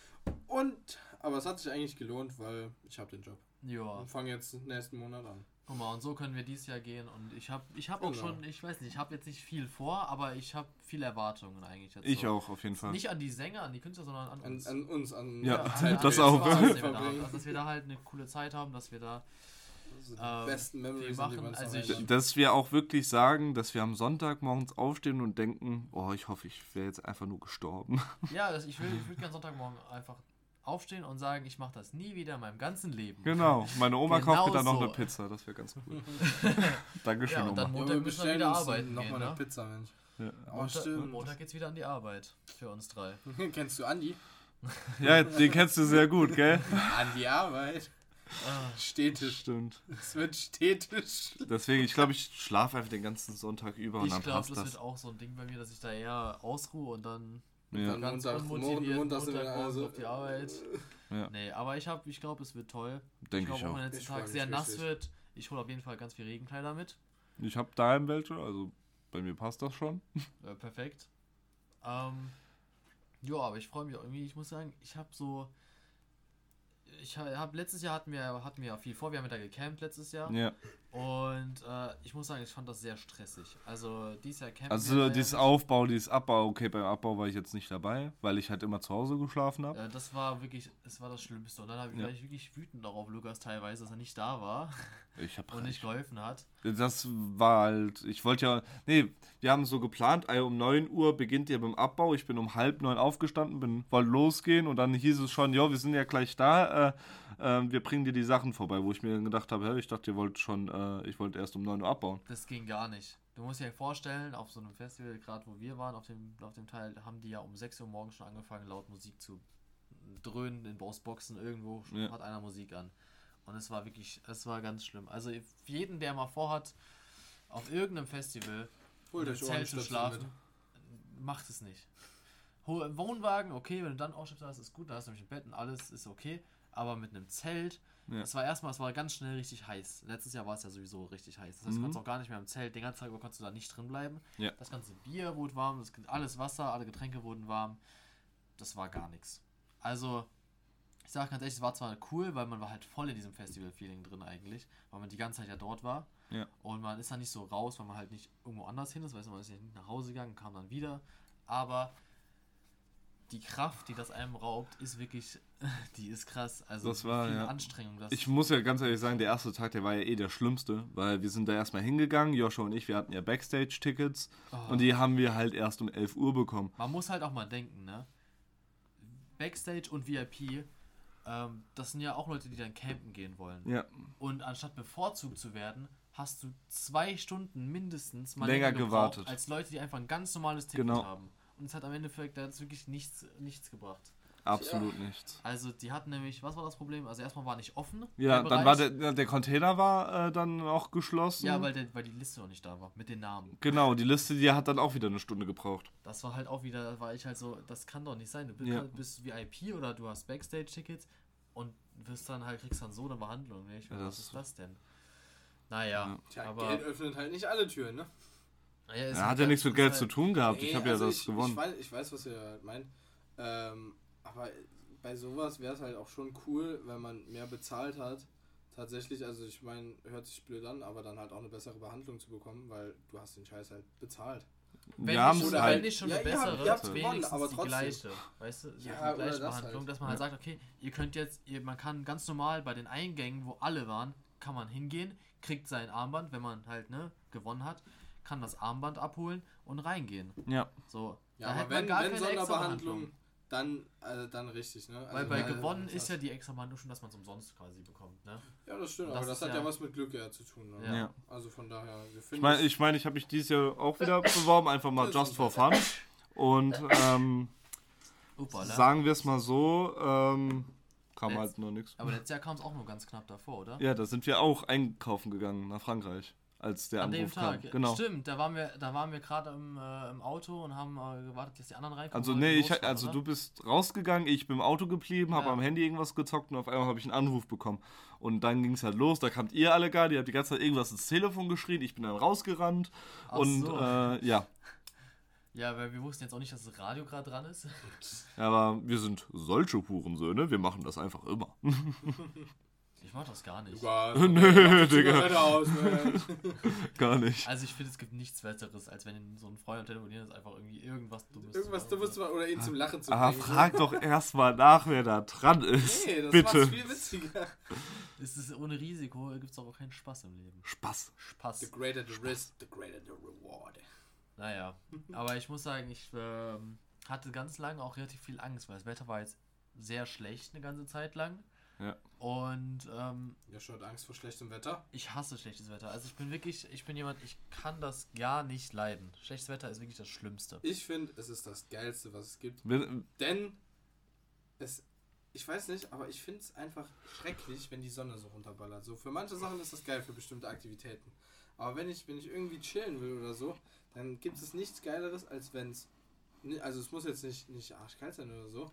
und aber es hat sich eigentlich gelohnt, weil ich habe den Job ja, und fange jetzt nächsten Monat an. guck mal, und so können wir dieses Jahr gehen. Und ich habe ich hab auch Genau. schon, ich weiß nicht, ich habe jetzt nicht viel vor, aber ich habe viele Erwartungen eigentlich. Jetzt Ich so. auch, auf jeden Fall. Nicht an die Sänger, an die Künstler, sondern an An, uns. an uns, an Ja, die an- an das wir auch. Spaß, wir da dass wir da halt eine coole Zeit haben, dass wir da Die ähm, besten Memories, wir machen- also noch ich-. Dass wir auch wirklich sagen, dass wir am Sonntag morgens aufstehen und denken, oh, ich hoffe, ich wäre jetzt einfach nur gestorben. Ja, das, ich will, ich würde gerne Sonntagmorgen einfach aufstehen und sagen, ich mache das nie wieder in meinem ganzen Leben. Genau. Meine Oma kauft mir dann noch Genau eine so. Pizza, das wäre ganz cool. Dankeschön, Ja, und dann Oma. Montag Ja, wir müssen wir wieder arbeiten noch gehen, mal ne? eine Pizza, Mensch. Ja. Oh, Montag, stimmt. Montag geht's wieder an die Arbeit für uns drei. Kennst du Andi? ja, den kennst du sehr gut, gell? An die Arbeit. Ah, Stetisch. Stimmt. Es wird stetisch. Deswegen, ich glaube, ich schlafe einfach den ganzen Sonntag über und ich dann glaube, passt das, das. wird auch so ein Ding bei mir, dass ich da eher ausruhe und dann Ja. Dann ganz Montag, unmotiviert Montag, Montag, Montag, also, auf die Arbeit. Ja. Nee, aber ich habe, ich glaube, es wird toll. Denke ich ich glaube, auch. wenn der letzte Ich Tag sehr nass richtig. wird, ich hole auf jeden Fall ganz viel Regenkleider mit. Ich habe daheim welche, also bei mir passt das schon. Äh, perfekt. Ähm, ja, aber ich freue mich auch irgendwie. Ich muss sagen, ich habe so. Ich habe letztes Jahr hatten wir hatten wir ja viel vor. Wir haben ja da gecampt letztes Jahr. Ja. Und äh, ich muss sagen, ich fand das sehr stressig. Also dieses Jahr campen Also dieses Aufbau, dieses Abbau, okay, beim Abbau war ich jetzt nicht dabei, weil ich halt immer zu Hause geschlafen habe. Äh, das war wirklich, es war das Schlimmste. Und dann hab ich, Ja. war ich wirklich wütend darauf, Lukas teilweise, dass er nicht da war Ich habe und nicht geholfen hat. Das war halt, ich wollte ja, nee, wir haben so geplant, ey, um 9 Uhr beginnt ihr beim Abbau. Ich bin um halb neun aufgestanden, bin, wollte losgehen und dann hieß es schon, ja, wir sind ja gleich da, äh, äh, wir bringen dir die Sachen vorbei, wo ich mir dann gedacht habe, ich dachte, ihr wollt schon, äh, ich wollte erst um 9 Uhr abbauen. Das ging gar nicht. Du musst dir ja vorstellen, auf so einem Festival, gerade wo wir waren, auf dem, auf dem Teil, haben die ja um 6 Uhr morgens schon angefangen, laut Musik zu dröhnen in Boxen irgendwo Ja. hat einer Musik an. Und es war wirklich, es war ganz schlimm. Also für jeden, der mal vorhat, auf irgendeinem Festival Holt im Zelt zu schlafen, macht es nicht. Wohnwagen, okay, wenn du dann Ohrstöpsel hast, ist gut, da hast du nämlich ein Bett und alles ist okay. Aber mit einem Zelt, Ja. es war erstmal, es war ganz schnell richtig heiß. Letztes Jahr war es ja sowieso richtig heiß. Das heißt, du Mhm. konntest auch gar nicht mehr im Zelt, den ganzen Tag über konntest du da nicht drin bleiben. Ja. Das ganze Bier wurde warm, das, alles Wasser, alle Getränke wurden warm. Das war gar nichts. Also, ich sag ganz ehrlich, es war zwar cool, weil man war halt voll in diesem Festival-Feeling drin eigentlich, weil man die ganze Zeit ja dort war. Ja. Und man ist dann nicht so raus, weil man halt nicht irgendwo anders hin ist, weißt du, man ist ja nicht nach Hause gegangen, kam dann wieder. Aber die Kraft, die das einem raubt, ist wirklich, die ist krass. Also Das war, viel ja. Anstrengung das Ich muss ja ganz ehrlich sagen, der erste Tag, der war ja eh der schlimmste, weil wir sind da erstmal hingegangen, Joshua und ich, wir hatten ja Backstage-Tickets Oh. und die haben wir halt erst um 11 Uhr bekommen. Man muss halt auch mal denken, ne? Backstage und VIP, ähm, das sind ja auch Leute, die dann campen gehen wollen. Ja, Und anstatt bevorzugt zu werden, hast du zwei Stunden mindestens mal Länger gebraucht gewartet. als Leute, die einfach ein ganz normales Ticket Genau. haben. Und es hat am Endeffekt da wirklich nichts, nichts gebracht. absolut nichts. Also die hatten nämlich, was war das Problem? Also erstmal war nicht offen. Ja, der dann war der, der Container war äh, dann auch geschlossen. Ja, weil, der, weil die Liste noch nicht da war, mit den Namen. Genau, die Liste, die hat dann auch wieder eine Stunde gebraucht. Das war halt auch wieder, da war ich halt so, das kann doch nicht sein. Du bist, Ja. bist VIP oder du hast Backstage-Tickets und wirst dann halt, kriegst dann so eine Behandlung. Ne? Ich Ja, meine, was das- ist das denn? Naja, Tja, aber Geld öffnet halt nicht alle Türen, ne? Naja, es Er hat halt- ja nichts mit Geld zu halt- tun gehabt. ich Nee, habe ja also das ich, gewonnen. Ich weiß, ich weiß, was ihr meint. Ähm, aber bei sowas wäre es halt auch schon cool, wenn man mehr bezahlt hat. Tatsächlich, also ich meine, hört sich blöd an, aber dann halt auch eine bessere Behandlung zu bekommen, weil du hast den Scheiß halt bezahlt. Wenn wir nicht, oder wenn halt. nicht schon Ja, eine ihr habt- bessere, ihr habt gewonnen, wenigstens aber die trotzdem. gleiche. Weißt du, so Ja, die gleiche das Behandlung, halt. dass man halt sagt, okay, ihr könnt jetzt, ihr, man kann ganz normal bei den Eingängen, wo alle waren, kann man hingehen, kriegt sein Armband, wenn man halt ne, gewonnen hat, kann das Armband abholen und reingehen. Ja, So. Ja, da aber hätte man wenn, gar wenn keine Sonderbehandlung, Behandlung. dann, äh, dann richtig, ne? Weil Also, bei weil- gewonnen das ist ja die extra Behandlung schon, dass man es umsonst quasi bekommt. Ne? Ja, das stimmt, das aber das hat ja, ja- was mit Glück ja zu tun. Ne? Ja. Ja. Also von daher, wir ich finden meine, ich, mein, ich habe mich dieses Jahr auch wieder beworben, einfach mal just for fun. Und ähm, Upala. sagen wir es mal so, ähm, kam Letzt- halt noch nichts. Aber letztes Jahr kam es auch nur ganz knapp davor, oder? Ja, da sind wir auch einkaufen gegangen nach Frankreich, als der An dem Anruf Tag. kam. Genau. Stimmt, da waren wir, da waren wir gerade im, äh, im Auto und haben äh, gewartet, dass die anderen reinkommen. Also nee, ich, losfahren, also oder? du bist rausgegangen, ich bin im Auto geblieben, habe Ja. am Handy irgendwas gezockt und auf einmal habe ich einen Anruf bekommen. Und dann ging es halt los, da kamt ihr alle gar, ihr habt die ganze Zeit irgendwas ins Telefon geschrien, ich bin dann rausgerannt Ach und so. äh, ja. Ja, weil wir wussten jetzt auch nicht, dass das Radio gerade dran ist. Aber wir sind solche Hurensöhne, wir machen das einfach immer. Ich mach das gar nicht. Egal. Nö, Digga. aus. Gar nicht. Also ich finde, es gibt nichts Besseres, als wenn so ein Freund am Telefonieren ist, einfach irgendwie irgendwas Dummes. Irgendwas zu dummes zu machen oder ihn zum Lachen zu Aber bringen. frag doch erstmal nach, wer da dran ist. Nee, das Bitte. macht's viel witziger. Es ist ohne Risiko, gibt es auch keinen Spaß im Leben. Spaß. Spaß. The greater the risk, the greater the reward. Naja, aber ich muss sagen, ich ähm, hatte ganz lange auch relativ viel Angst, weil das Wetter war jetzt sehr schlecht eine ganze Zeit lang. Ja. Und ähm, Ja, schon Angst vor schlechtem Wetter. ich hasse schlechtes Wetter. Also ich bin wirklich, ich bin jemand, ich kann das gar nicht leiden. Schlechtes Wetter ist wirklich das Schlimmste. Ich finde, es ist das Geilste, was es gibt. Wenn, Denn es, ich weiß nicht, aber ich finde es einfach schrecklich, wenn die Sonne so runterballert. So für manche Sachen ist das geil für bestimmte Aktivitäten. Aber wenn ich, wenn ich irgendwie chillen will oder so, dann gibt es nichts Geileres, als wenn es, also es muss jetzt nicht, nicht arschkalt sein oder so,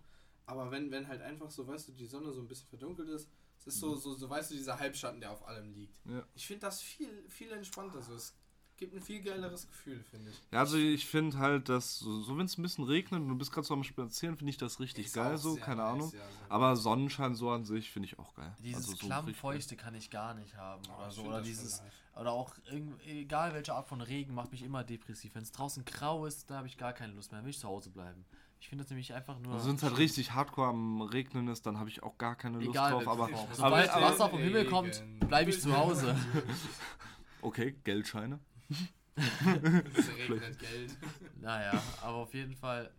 aber wenn, wenn halt einfach so, weißt du, die Sonne so ein bisschen verdunkelt ist, es ist so, so, so weißt du, dieser Halbschatten, der auf allem liegt. Ja. Ich finde das viel, viel entspannter so. Es gibt ein viel geileres Gefühl, finde ich. ja, also ich finde halt, dass so, so wenn es ein bisschen regnet und du bist gerade so am Spazieren, finde ich das richtig Ist geil, so, keine nice, Ahnung. ja, so. Aber Sonnenschein so an sich finde ich auch geil. Dieses also so klamm richtig Feuchte kann ich gar nicht haben Oh, oder so. Oder dieses, oder auch egal welche Art von Regen macht mich immer depressiv. Wenn es draußen grau ist, da habe ich gar keine Lust mehr, will ich zu Hause bleiben. Ich finde das nämlich einfach nur. Also wenn es halt richtig hardcore am Regnen ist, dann habe ich auch gar keine Lust Egal, drauf. Aber, Sobald aber, Wasser vom Himmel kommt, bleibe ich zu Hause. okay, Geldscheine. Es regnet Geld. naja, aber auf jeden Fall.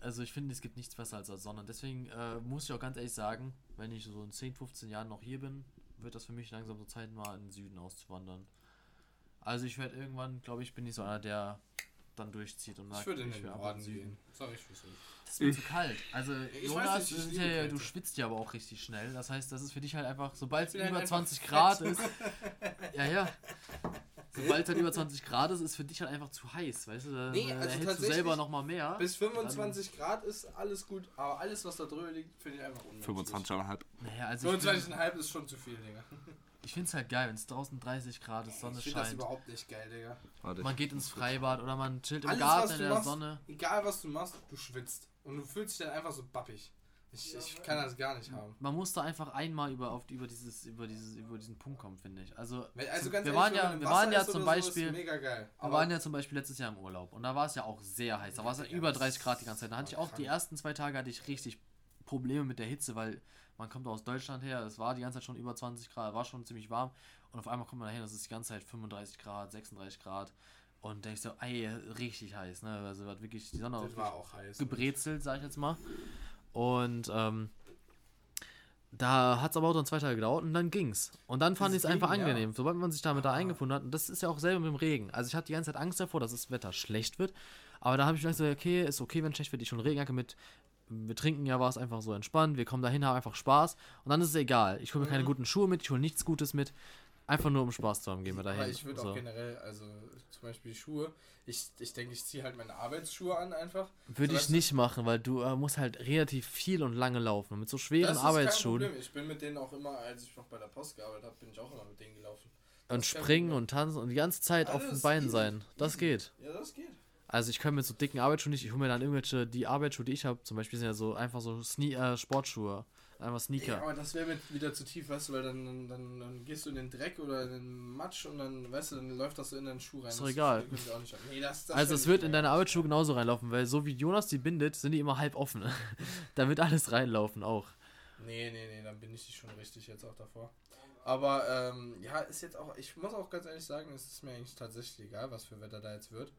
Also ich finde, es gibt nichts besser als Sonne. Deswegen äh, muss ich auch ganz ehrlich sagen, wenn ich so in 10, 15 Jahren noch hier bin, wird das für mich langsam so Zeit, mal in den Süden auszuwandern. Also ich werde irgendwann, glaube ich, bin ich so einer, der dann durchzieht und Ich sagt, würde in den Norden gehen. Sag ich wieso. Das ist mir Ich- zu kalt. Also Ich Jonas, weiß nicht, ich ja, du schwitzt ja aber auch richtig schnell. Das heißt, das ist für dich halt einfach, sobald es über einfach 20 fett. Grad ist. Ja, ja. Sobald es halt über 20 Grad ist, ist für dich halt einfach zu heiß, weißt du? Da, Nee, also erhältst du selber nochmal mehr. Bis 25 Grad ist alles gut, aber alles, was da drüber liegt, finde ich einfach unmenschlich. 25,5. Naja, also ich, bin- 25,5 ist schon zu viel, Digga. Ich finde es halt geil, wenn es draußen 30 Grad ist, Sonne Ich finde das scheint. überhaupt nicht geil, Digga. Warte. Man geht ins Freibad oder man chillt im Alles, Garten in der machst, Sonne. egal was du machst, du schwitzt. Und du fühlst dich dann einfach so bappig. Ich, ich kann das gar nicht haben. Man muss da einfach einmal über, auf, über, dieses, über, dieses, über diesen Punkt kommen, finde ich. Also, Also wir ehrlich, waren ja, wir waren ja ist zum so, Beispiel. mega geil. Wir waren ja zum Beispiel letztes Jahr im Urlaub und da war es ja auch sehr heiß. Da war es ja Ja, über das 30 Grad die ganze Zeit. Da hatte ich auch die krank. ersten zwei Tage hatte ich richtig Probleme mit der Hitze, weil man kommt aus Deutschland her, es war die ganze Zeit schon über 20 Grad, war schon ziemlich warm und auf einmal kommt man dahin, das ist die ganze Zeit 35 Grad, 36 Grad und denkst so, ey, richtig heiß, ne? Also hat wirklich die Sonne das war auch heiß. gebrezelt, sag ich jetzt mal. Und ähm, da hat es aber auch dann zwei Tage gedauert und dann ging's. Und dann fand ich Es einfach ging, ja. angenehm, sobald man sich damit da eingefunden hat. Und das ist ja auch selber mit dem Regen. Also ich hatte die ganze Zeit Angst davor, dass das Wetter schlecht wird. Aber da habe ich gesagt, so, okay, ist okay, wenn es schlecht wird. Ich schon Regenjacke mit. Wir trinken ja, war es einfach so entspannt. Wir kommen dahin, haben einfach Spaß. Und dann ist es egal. Ich hole mir keine Mhm. guten Schuhe mit, ich hole nichts Gutes mit. Einfach nur um Spaß zu haben, gehen wir dahin. Aber ich würde so. auch generell, also zum Beispiel Schuhe, ich, ich denke, ich ziehe halt meine Arbeitsschuhe an einfach. Würde So, ich nicht machen, weil du äh, musst halt relativ viel und lange laufen. Und Mit so schweren Das ist kein Arbeitsschuhen. Problem. Ich bin mit denen auch immer, als ich noch bei der Post gearbeitet habe, bin ich auch immer mit denen gelaufen. Und Das kein springen und tanzen und die ganze Zeit auf den Alles Beinen easy. sein. Das geht. Ja, das geht. Also ich kann mit so dicken Arbeitsschuhen nicht, ich hole mir dann irgendwelche, die Arbeitsschuhe, die ich habe, zum Beispiel sind ja so einfach so Sne äh, Sportschuhe. Einfach Ja, Sneaker. aber das wäre mir wieder zu tief, weißt du, weil dann, dann, dann, gehst du in den Dreck oder in den Matsch und dann, weißt du, dann läuft das so in deinen Schuh rein. Ist doch egal. nee, das, das Also es wird in deine Arbeitsschuhe genauso reinlaufen, weil so wie Jonas die bindet, sind die immer halb offen. da wird alles reinlaufen auch. Nee, nee, nee, dann bin ich schon richtig jetzt auch davor. Aber ähm, ja, ist jetzt auch, ich muss auch ganz ehrlich sagen, es ist mir eigentlich tatsächlich egal, was für Wetter da jetzt wird.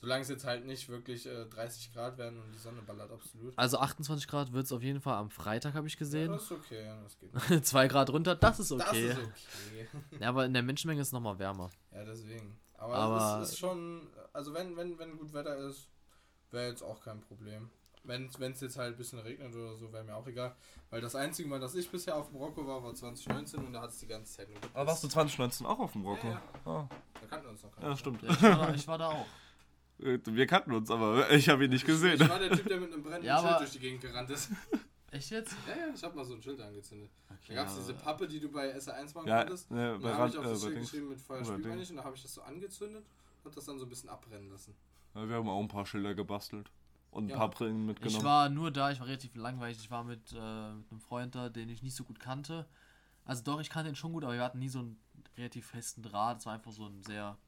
Solange es jetzt halt nicht wirklich äh, 30 Grad werden und die Sonne ballert absolut. Also 28 Grad wird es auf jeden Fall am Freitag, habe ich Ja, gesehen. das ist okay, ja, das geht. 2 Grad runter, das ist okay. Das ist okay. Ja, aber in der Menschenmenge ist es nochmal wärmer. Ja, deswegen. Aber, Aber- es ist schon, also wenn, wenn, wenn gut Wetter ist, wäre jetzt auch kein Problem. Wenn es jetzt halt ein bisschen regnet oder so, wäre mir auch egal. Weil das einzige Mal, dass ich bisher auf Marokko war, war 2019 und da hat es die ganze Zeit nur Aber warst du 2019 auch auf dem Rocco? Ja, Ah, Da kannten wir uns noch gar ja, nicht. stimmt. Ja, ich, war da, ich war da auch. Äh, Wir kannten uns, aber ich habe ihn nicht gesehen. Ich war der Typ, der mit einem brennenden Ja, Schild durch die Gegend gerannt ist. Echt jetzt? Ja, ja, ich habe mal so ein Schild angezündet. Da Okay, gab es diese Pappe, die du bei SR1 machen Ja, konntest. ne, Und da habe ich auf äh, das bei Schild geschrieben mit Feuer spielt man Ding. nicht und da habe ich das so angezündet und das dann so ein bisschen abbrennen lassen. Ja, wir haben auch ein paar Schilder gebastelt. Und ein Ja. paar Brillen mitgenommen. Ich war nur da, ich war relativ langweilig. Ich war mit, äh, mit einem Freund da, den ich nicht so gut kannte. Also doch, ich kannte ihn schon gut, aber wir hatten nie so einen relativ festen Draht. Es war einfach so ein sehr,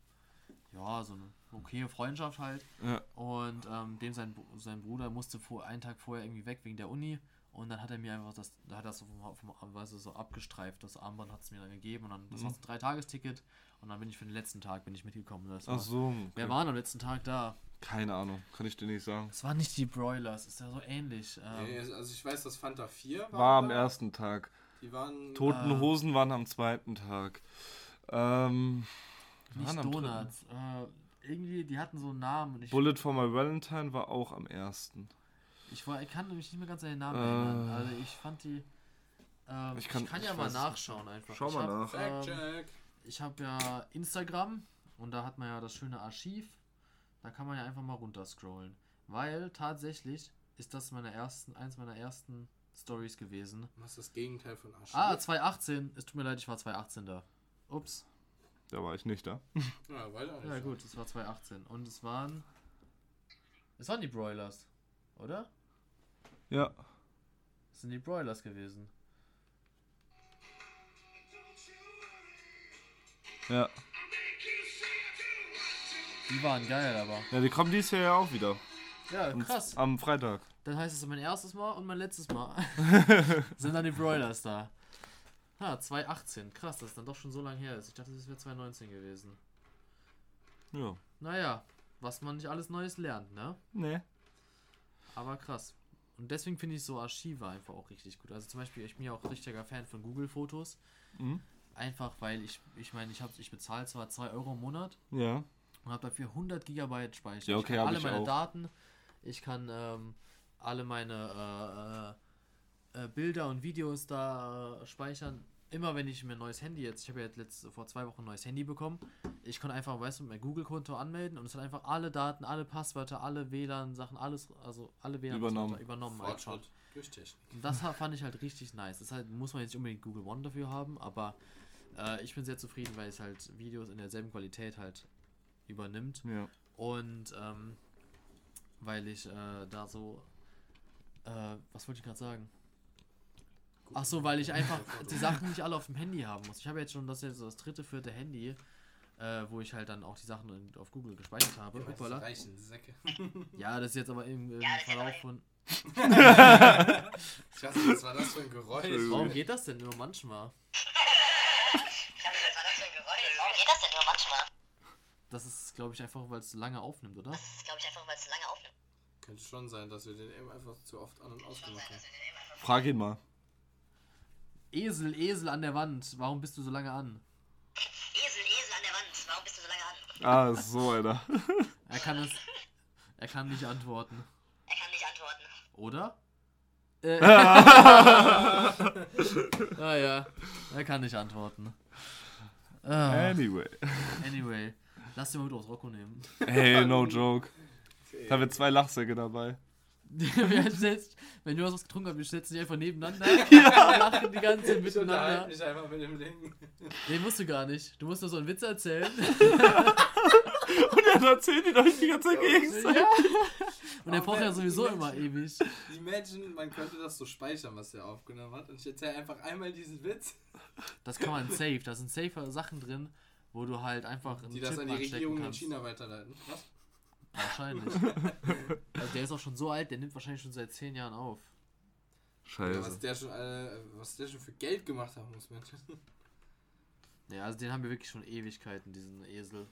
ja, so eine okaye Freundschaft halt. ja. Und ähm, dem sein, sein Bruder musste vor, einen Tag vorher irgendwie weg wegen der Uni. Und dann hat er mir einfach das, da hat er das so, vom, vom, weißt du, so abgestreift. Das Armband hat es mir dann gegeben. Und dann, das war so ein Dreitagesticket. Und dann bin ich für den letzten Tag bin ich mitgekommen. Das war, Ach so. Wer okay. waren am letzten Tag da? Keine Ahnung, kann ich dir nicht sagen. Es waren nicht die Broilers, ist ja so ähnlich. Ähm, Nee, also ich weiß, dass Fanta 4 war. War am da. ersten Tag. Die waren. Toten Ähm. Hosen waren am zweiten Tag. Ähm, Nicht. Donuts. Äh, irgendwie, die hatten so einen Namen. Und ich, Bullet for my Valentine war auch am ersten. ich, war, ich kann mich nicht mehr ganz an den Namen Äh. erinnern. Also ich fand die. Ähm, Ich ich kann- kann, ich ja weiß mal nachschauen einfach. Schau ich mal hab, nach. Fact Ähm, check. ich habe ja Instagram und da hat man ja das schöne Archiv. Da kann man ja einfach mal runterscrollen. Weil tatsächlich ist das meine ersten, eins meiner ersten Stories gewesen. Was ist das Gegenteil von Archiv? Ah, 2018. Es tut mir leid, ich war 2018 da. Ups. Da war ich nicht da. Ja, weiß auch nicht. Ja gut, es war 2018. Und es waren. Es waren die Broilers, oder? Ja. Es sind die Broilers gewesen. Ja. Die waren geil, aber. Ja, die kommen dieses Jahr ja auch wieder. Ja, Und krass. Am Freitag. Dann heißt es mein erstes Mal und mein letztes Mal. sind dann die Broilers da. Ha, 2018. Krass, dass es dann doch schon so lange her ist. Ich dachte, das wäre 2019 gewesen. Ja. Naja, was man nicht alles Neues lernt, ne? Nee. Aber krass. Und deswegen finde ich so Archive einfach auch richtig gut. Also zum Beispiel, ich bin ja auch richtiger Fan von Google-Fotos. Mhm. Einfach weil ich, ich meine, ich, hab- ich bezahle zwar 2 Euro im Monat Ja. und habe dafür 100 Gigabyte Speicher. Ja, ich okay, kann hab alle ich meine auch. Daten, ich kann ähm, alle meine äh, äh, äh, Bilder und Videos da äh, speichern. Immer wenn ich mir ein neues Handy jetzt, ich habe ja jetzt letzte, vor zwei Wochen ein neues Handy bekommen, ich konnte einfach, weißt du, mein Google-Konto anmelden und es hat einfach alle Daten, alle Passwörter, alle WLAN-Sachen, alles, also alle WLAN Übernommen. übernommen. Fortschritt durch Technik. Und Das fand ich halt richtig nice. Das halt, muss man jetzt nicht unbedingt Google One dafür haben, aber äh, ich bin sehr zufrieden, weil es halt Videos in derselben Qualität halt übernimmt. Ja. Und ähm, weil ich äh, da so. Äh, was wollte ich gerade sagen? Ach so, weil ich einfach die Sachen nicht alle auf dem Handy haben muss. Ich habe jetzt schon das jetzt das dritte, vierte Handy, äh, wo ich halt dann auch die Sachen in, auf Google gespeichert habe. Das Hoppala. reichen Säcke. Ja, das ist jetzt aber im, im Ja, das Verlauf von. Ich weiß nicht, was war das für ein Geräusch? Warum geht das denn nur manchmal? Was war das für ein Geräusch? Warum geht das denn nur manchmal? Das ist, glaube ich, einfach, weil es lange aufnimmt, oder? Das ist, glaube ich, einfach, weil es lange aufnimmt. Könnte schon sein, dass wir den eben einfach zu oft an- und ausgemacht haben. Frag ihn mal. Esel, Esel an der Wand, warum bist du so lange an? Esel, Esel an der Wand. Warum bist du so lange an? Ah, so einer. Er kann es. Er kann nicht antworten. Er kann nicht antworten. Oder? Äh. ah ja, er kann nicht antworten. Ah, Anyway. anyway, lass dir mal mit aufs Rocco nehmen. Hey, no joke. Da haben wir zwei Lachsäcke dabei. Setzen, wenn du was getrunken hast, wir setzen dich einfach nebeneinander und lachen die ganze Zeit Ich miteinander. mich einfach mit dem Ding. Nee, musst du gar nicht. Du musst nur so einen Witz erzählen. Und dann erzählt ihr euch die ganze Zeit gegenseitig. ja. Und er braucht ja sowieso die immer Menschen- ewig. Imagine, man könnte das so speichern, was er aufgenommen hat. Und ich erzähle einfach einmal diesen Witz, Das kann man safe. Da sind safer Sachen drin, wo du halt einfach einen die das Chip an die Regierung in. China weiterleiten. Was? Wahrscheinlich. also der ist auch schon so alt, der nimmt wahrscheinlich schon seit 10 Jahren auf. Ja, was Scheiße. der schon, äh, was der schon für Geld gemacht haben muss, Mensch. Ja, also den haben wir wirklich schon Ewigkeiten, diesen Esel.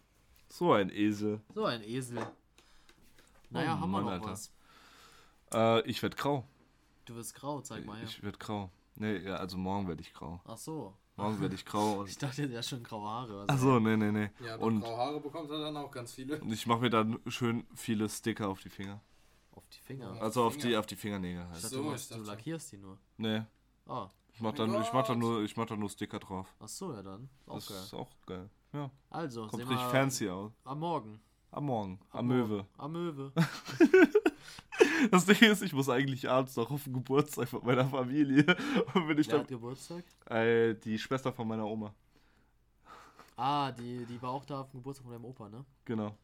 So ein Esel. So ein Esel. Naja, Oh haben wir Mann, noch Alter. was. Äh, ich werd grau. Du wirst grau, zeig mal her. Ich werd grau. Nee, ja, also morgen werde ich grau. Ach so. Morgen werde ich grau. Ich dachte, der hat schon graue Haare. Also Achso, nee, nee, nee. Ja, Und, graue Haare bekommt er dann auch ganz viele. und ich mache mir dann schön viele Sticker auf die Finger. Auf die Finger. Ja. Also auf die, Finger. auf die Fingernägel Ich halt. dachte, So, du, ich machst, du lackierst die nur. Nee, Ah. ich mach Oh dann, ich mach dann nur, ich mach dann nur Sticker drauf. Ach so, ja dann. Auch Das geil. ist auch geil. Ja, Also, kommt sehen richtig wir fancy aus. Am Morgen. Am Morgen, am Morgen. Möwe. Am Möwe. Das Ding ist, ich muss eigentlich abends noch auf den Geburtstag von meiner Familie. Und wenn ich Wer dann, hat Geburtstag? äh, die Schwester von meiner Oma. Ah, die, die war auch da auf dem Geburtstag von deinem Opa, ne? Genau.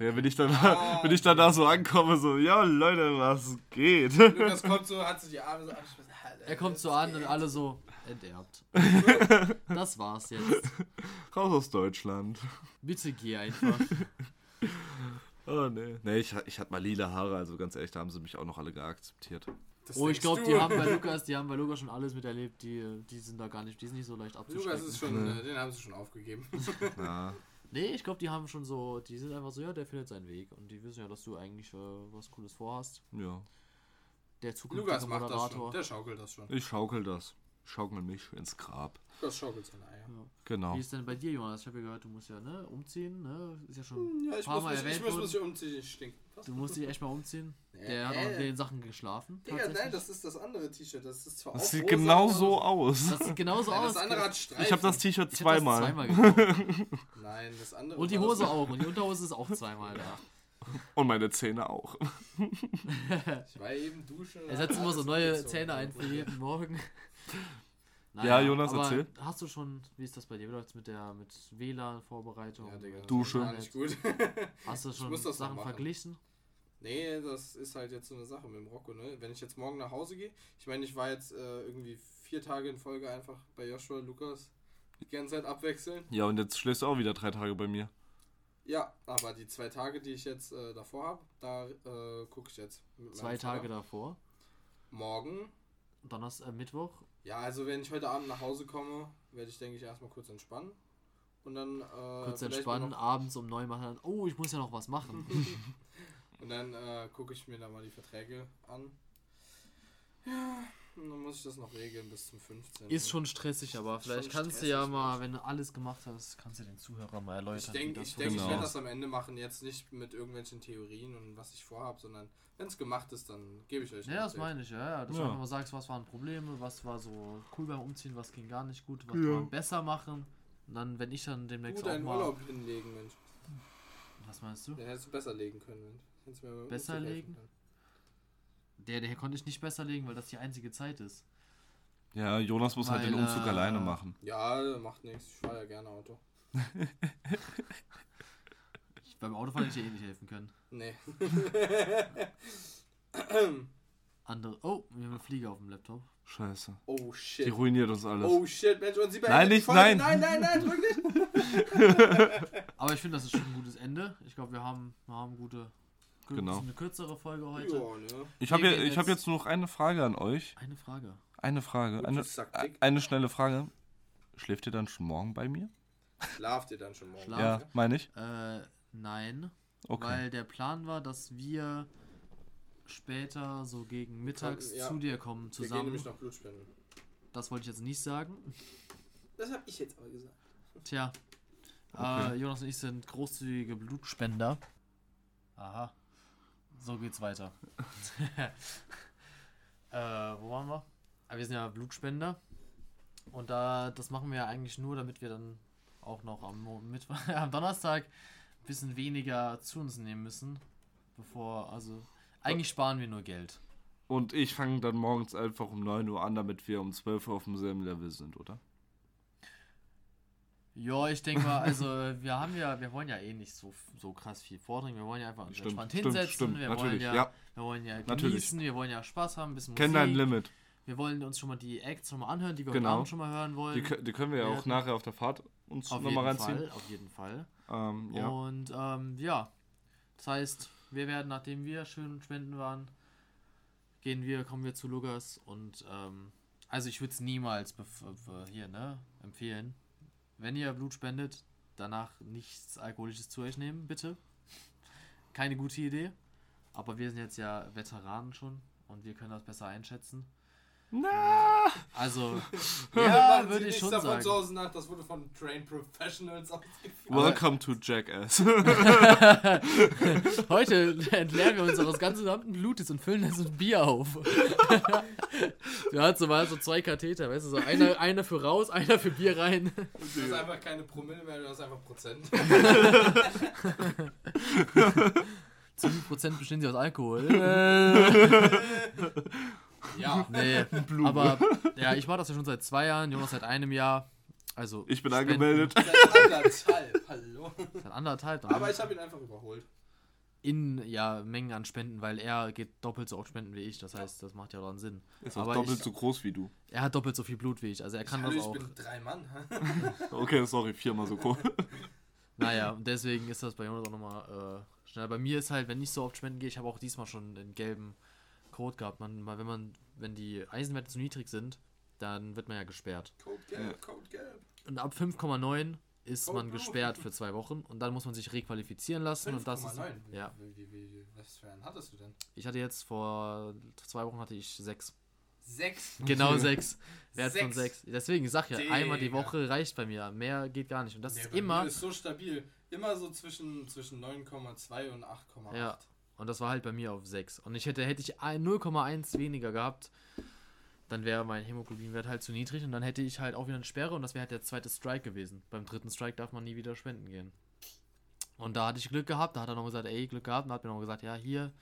Ja, wenn ich dann, Ah. wenn ich dann da so ankomme, so, ja Leute, was geht? Lukas kommt so, hat sich die Arme so abgeschlossen. Er kommt so an und alle so enterbt. das war's jetzt. Raus aus Deutschland. Bitte geh einfach. Oh nee. Nee, ich, ich hatte mal lila Haare, also ganz ehrlich, da haben sie mich auch noch alle geakzeptiert. Das Oh, ich glaube, die haben bei Lukas, die haben bei Lukas schon alles miterlebt, die, die sind da gar nicht, die sind nicht so leicht abzuschrecken. Lukas ist schon, äh, den haben sie schon aufgegeben. Ja. Nee, ich glaube, die haben schon so, die sind einfach so, ja, der findet seinen Weg und die wissen ja, dass du eigentlich äh, was Cooles vorhast. ja. Der zukünftige Lukas macht das schon. Moderator. Der schaukelt das schon. Ich schaukel das. Ich schaukel mich ins Grab. Lukas schaukelt seine Eier. Genau. Wie ist denn bei dir, Jonas? Ich habe ja gehört, du musst ja ne, umziehen, ne? Ist ja schon Ja, ein ich paar muss Mal mich, ich erwähnt muss worden. mich umziehen, ich stink. Was? Du musst dich echt mal umziehen. Der hat auch in den Sachen geschlafen. Digga, nein, das ist das andere T-Shirt. Das ist zwar Das auch sieht genau aber- so aus. das sieht genauso Nein, aus. das andere hat Streifen. Ich habe das T-Shirt Ich hab das zweimal. zweimal. Nein, das andere. Und die das- Hose auch. Und die Unterhose ist auch zweimal da. Und meine Zähne auch. Ich war eben duschen. Er setzt immer so neue. Zähne ein für jeden Morgen. Ja, Jonas, aber erzähl. Hast du schon, wie ist das bei dir? Wie läuft's mit der mit WLAN-Vorbereitung? Ja, Digga. Dusche. Gar nicht gut. Hast du schon muss das noch Sachen machen. verglichen? nee, das ist halt jetzt so eine Sache mit dem Rocco, ne? Wenn ich jetzt morgen nach Hause gehe, ich meine, ich war jetzt äh, irgendwie vier Tage in Folge einfach bei Joshua und Lukas die ganze Zeit abwechseln. Ja, und jetzt schläfst du auch wieder drei Tage bei mir. Ja, aber die zwei Tage, die ich jetzt äh, davor habe, da äh, gucke ich jetzt. Mit meinem Zwei Tage Vater. davor. Morgen. Donnerstag, äh, Mittwoch. Ja, also wenn ich heute Abend nach Hause komme, werde ich, denke ich, erstmal kurz entspannen. Und dann. Äh, Kurz entspannen, abends um neun machen. Dann, oh, ich muss ja noch was machen. und dann äh, gucke ich mir da mal die Verträge an. Ja, dann muss ich das noch regeln bis zum 15. Ist schon stressig, aber vielleicht kannst du ja mal, wenn du alles gemacht hast, kannst du den Zuhörern mal erläutern. Ich denke, ich, denk, ich Genau. werde das am Ende machen, jetzt nicht mit irgendwelchen Theorien und was ich vorhabe, sondern wenn es gemacht ist, dann gebe ich euch Ja, das meine ich, ja, ja. Dass Ja. du einfach mal sagst, was waren Probleme, was war so cool beim Umziehen, was ging gar nicht gut, was Ja. kann man besser machen. Und dann, wenn ich dann demnächst deinen mal. Urlaub hinlegen, Mensch. Was meinst du? Den hättest du besser legen können, Mensch. Hättest du mir beim Besser legen? können. Der, der konnte ich nicht besser legen, weil das die einzige Zeit ist. Ja, Jonas muss halt den Weil, Umzug äh, alleine machen. Ja, macht nichts. Ich fahre ja gerne Auto. Ich, beim Autofahren hätte ich dir eh nicht helfen können. Nee. Andere. Oh, wir haben eine Fliege auf dem Laptop. Scheiße. Oh Die shit. ruiniert uns alles. Oh shit, Mensch. Und sie Nein, beendet die nicht, nein. Nein, nein, nein, drück nicht. Aber ich finde, das ist schon ein gutes Ende. Ich glaube, wir haben, wir haben gute. Gut, Genau. Eine kürzere Folge heute. Ja, ne. Ich habe ich hab jetzt- jetzt nur noch eine Frage an euch. Eine Frage. Eine Frage. Eine, eine schnelle Frage. Schläft ihr dann schon morgen bei mir? Schlaft ihr dann schon morgen? Schlaf. Ja, meine ich. Äh, nein. Okay. Weil der Plan war, dass wir später so gegen mittags Ja. zu dir kommen Wir gehen zusammen. nämlich noch Blut spenden. Das wollte ich jetzt nicht sagen. Das habe ich jetzt aber gesagt. Tja. Okay. Äh, Jonas und ich sind großzügige Blutspender. Aha. So geht's weiter. äh, wo waren wir? Ah, wir sind ja Blutspender. Und da, das machen wir ja eigentlich nur, damit wir dann auch noch am, Mittwoch, am Donnerstag ein bisschen weniger zu uns nehmen müssen. Bevor, also, eigentlich sparen wir nur Geld. Und ich fange dann morgens einfach um 9 Uhr an, damit wir um 12 Uhr auf demselben Level sind, oder? Ja, ich denke mal, also wir haben ja, wir wollen ja eh nicht so, so krass viel vordringen. Wir wollen ja einfach uns Stimmt, entspannt stimmt, hinsetzen. stimmt, wir natürlich, wollen ja, ja. wir wollen ja Natürlich. genießen, wir wollen ja Spaß haben, ein bisschen Kenn dein. Limit. Wir wollen uns schon mal die Acts schon mal anhören, die wir heute Genau. Abend schon mal hören wollen. Die, die können wir ja Wir auch nachher auf der Fahrt uns auf nochmal jeden reinziehen. Fall, auf jeden Fall. Ähm, ja. Und ähm, ja, das heißt, wir werden, nachdem wir schön spenden waren, gehen wir, kommen wir zu Lukas und ähm, also ich würde es niemals bef- hier, ne, empfehlen. Wenn ihr Blut spendet, danach nichts Alkoholisches zu euch nehmen, bitte. Keine gute Idee. Aber wir sind jetzt ja Veteranen schon und wir können das besser einschätzen. Na! Also, Ja, ja, würde ich schon davon sagen. zu Hause nach, das wurde von Trained Professionals ausgeführt. Welcome to Jackass. Heute entleeren wir unseres ganzen gesamten Blutes und füllen das in Bier auf. du hast so mal so zwei Katheter, weißt du, so einer, einer für raus, einer für Bier rein. Du hast einfach keine Promille mehr, du hast einfach Prozent. Zu wie Prozent bestehen sie aus Alkohol? Ja. nee, aber ja, ich mache das ja schon seit zwei Jahren, Jonas seit einem Jahr. Also Ich bin Spenden angemeldet. Seit anderthalb. Hallo. Seit anderthalb. Aber ich habe ihn einfach überholt. in ja, Mengen an Spenden, weil er geht doppelt so oft spenden wie ich. Das heißt, das macht ja dann Sinn. Ist auch Aber doppelt ich- so groß wie du. Er hat doppelt so viel Blut wie ich. Also er kann Hallo, das ich auch. bin drei Mann. Okay, sorry, viermal so groß. Naja, und deswegen ist das bei Jonas auch nochmal äh, schneller. Bei mir ist halt, wenn ich so oft spenden gehe, ich habe auch diesmal schon den gelben Code gehabt. Man, wenn man, wenn die Eisenwerte zu niedrig sind, dann wird man ja gesperrt. Code gelb, Code gelb. Und ab 5,9 ist Code man Blue. gesperrt für zwei Wochen und dann muss man sich requalifizieren lassen und das ist 5,9. Wie- ja. Wie, wie, wie, was für einen hattest du denn? Ich hatte jetzt vor zwei Wochen hatte ich sechs. Sechs. Genau sechs. Wert von Sechs. sechs. Deswegen, ich sag ja, einmal die Digga. Woche reicht bei mir. Mehr geht gar nicht. Und das Nee, ist immer. ist so stabil. Immer so zwischen, zwischen 9,2 und 8,8. Ja. Und das war halt bei mir auf 6. Und ich hätte, hätte ich ein- 0,1 weniger gehabt, dann wäre mein Hämoglobinwert halt zu niedrig und dann hätte ich halt auch wieder eine Sperre und das wäre halt der zweite Strike gewesen. Beim dritten Strike darf man nie wieder spenden gehen. Und da hatte ich Glück gehabt, da hat er noch gesagt, ey, Glück gehabt, und hat mir noch gesagt, ja, hier,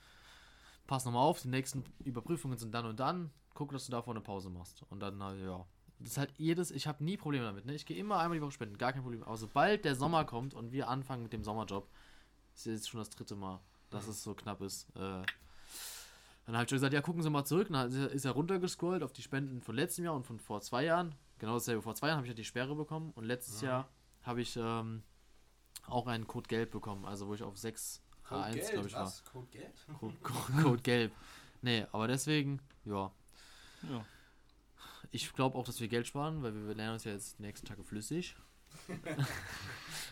pass nochmal auf, die nächsten Überprüfungen sind dann und dann, guck, dass du davor eine Pause machst. Und dann, halt, ja. Das ist halt jedes, ich habe nie Probleme damit, ne? Ich gehe immer einmal die Woche spenden, gar kein Problem. Aber sobald der Sommer kommt und wir anfangen mit dem Sommerjob, ist jetzt schon das dritte Mal, dass es so knapp ist. Äh, dann habe ich schon gesagt, ja, gucken Sie mal zurück. Dann ist er runtergescrollt auf die Spenden von letztem Jahr und von vor zwei Jahren. Genau dasselbe. Vor zwei Jahren habe ich ja die Sperre bekommen und letztes Jahr habe ich ähm, auch einen Code gelb bekommen, also wo ich auf 6 Code A1, gelb, glaube ich, war. was? Code gelb? Code, Code, Code gelb. Nee, aber deswegen, ja. Ja. Ich glaube auch, dass wir Geld sparen, weil wir lernen uns ja jetzt die nächsten Tage flüssig.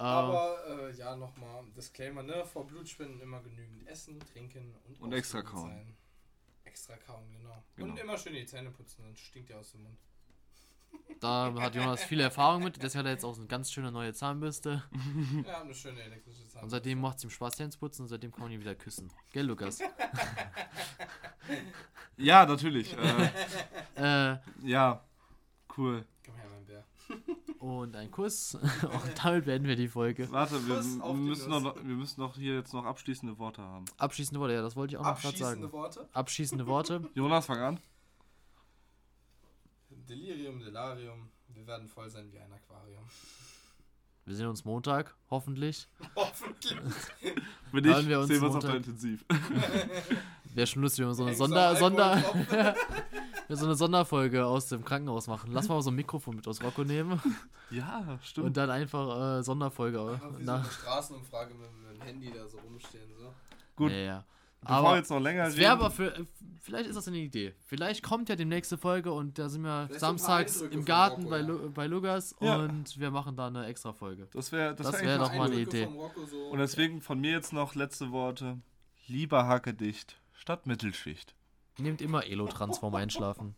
Aber äh, ja, nochmal Disclaimer, ne? Vor Blutspenden immer genügend essen, trinken und, Und extra kauen. sein. Extra kauen, genau. Genau. Und immer schön die Zähne putzen, sonst stinkt ja aus dem Mund. da hat Jonas viel Erfahrung mit, deswegen hat er jetzt auch so eine ganz schöne neue Zahnbürste. Ja, eine schöne elektrische Zahnbürste. Und seitdem macht es ihm Spaß, Zähne zu putzen und seitdem kann man ihn wieder küssen. Gell, Lukas? Ja, natürlich. äh, äh, ja, cool. Komm her, mein Bär. Und ein Kuss. Und damit beenden wir die Folge. Warte, wir, müssen noch, wir müssen noch hier jetzt noch abschließende Worte haben. Abschließende Worte, ja, das wollte ich auch noch gerade Abschließende sagen. Worte. Abschließende Worte. Jonas, fang an. Delirium, Delarium. Wir werden voll sein wie ein Aquarium. Wir sehen uns Montag, hoffentlich. Hoffentlich. Wenn nicht, wir uns sehen wir uns auf der Intensiv. Wäre schon lustig, wenn wir so eine, Sonder, Sonder, so eine Sonderfolge aus dem Krankenhaus machen. Lass mal so ein Mikrofon mit aus Rocco nehmen Ja, stimmt. und dann einfach äh, Sonderfolge. Einfach wie so Na, eine Straßenumfrage mit, mit dem Handy da so rumstehen. So. Gut. Ja, ja. Bevor Aber jetzt noch länger reden. aber für, äh, vielleicht ist das eine Idee. Vielleicht kommt ja die nächste Folge und da sind wir Vielleicht so samstags im Garten Rocco, bei, ja. Lu bei Lugas Ja. und wir machen da eine extra Folge. das wäre das Das wär doch mal eine Idee. so. Und deswegen von mir jetzt noch letzte Worte. Lieber Hacke dicht statt Mittelschicht. Nehmt immer Elotrans vorm Einschlafen.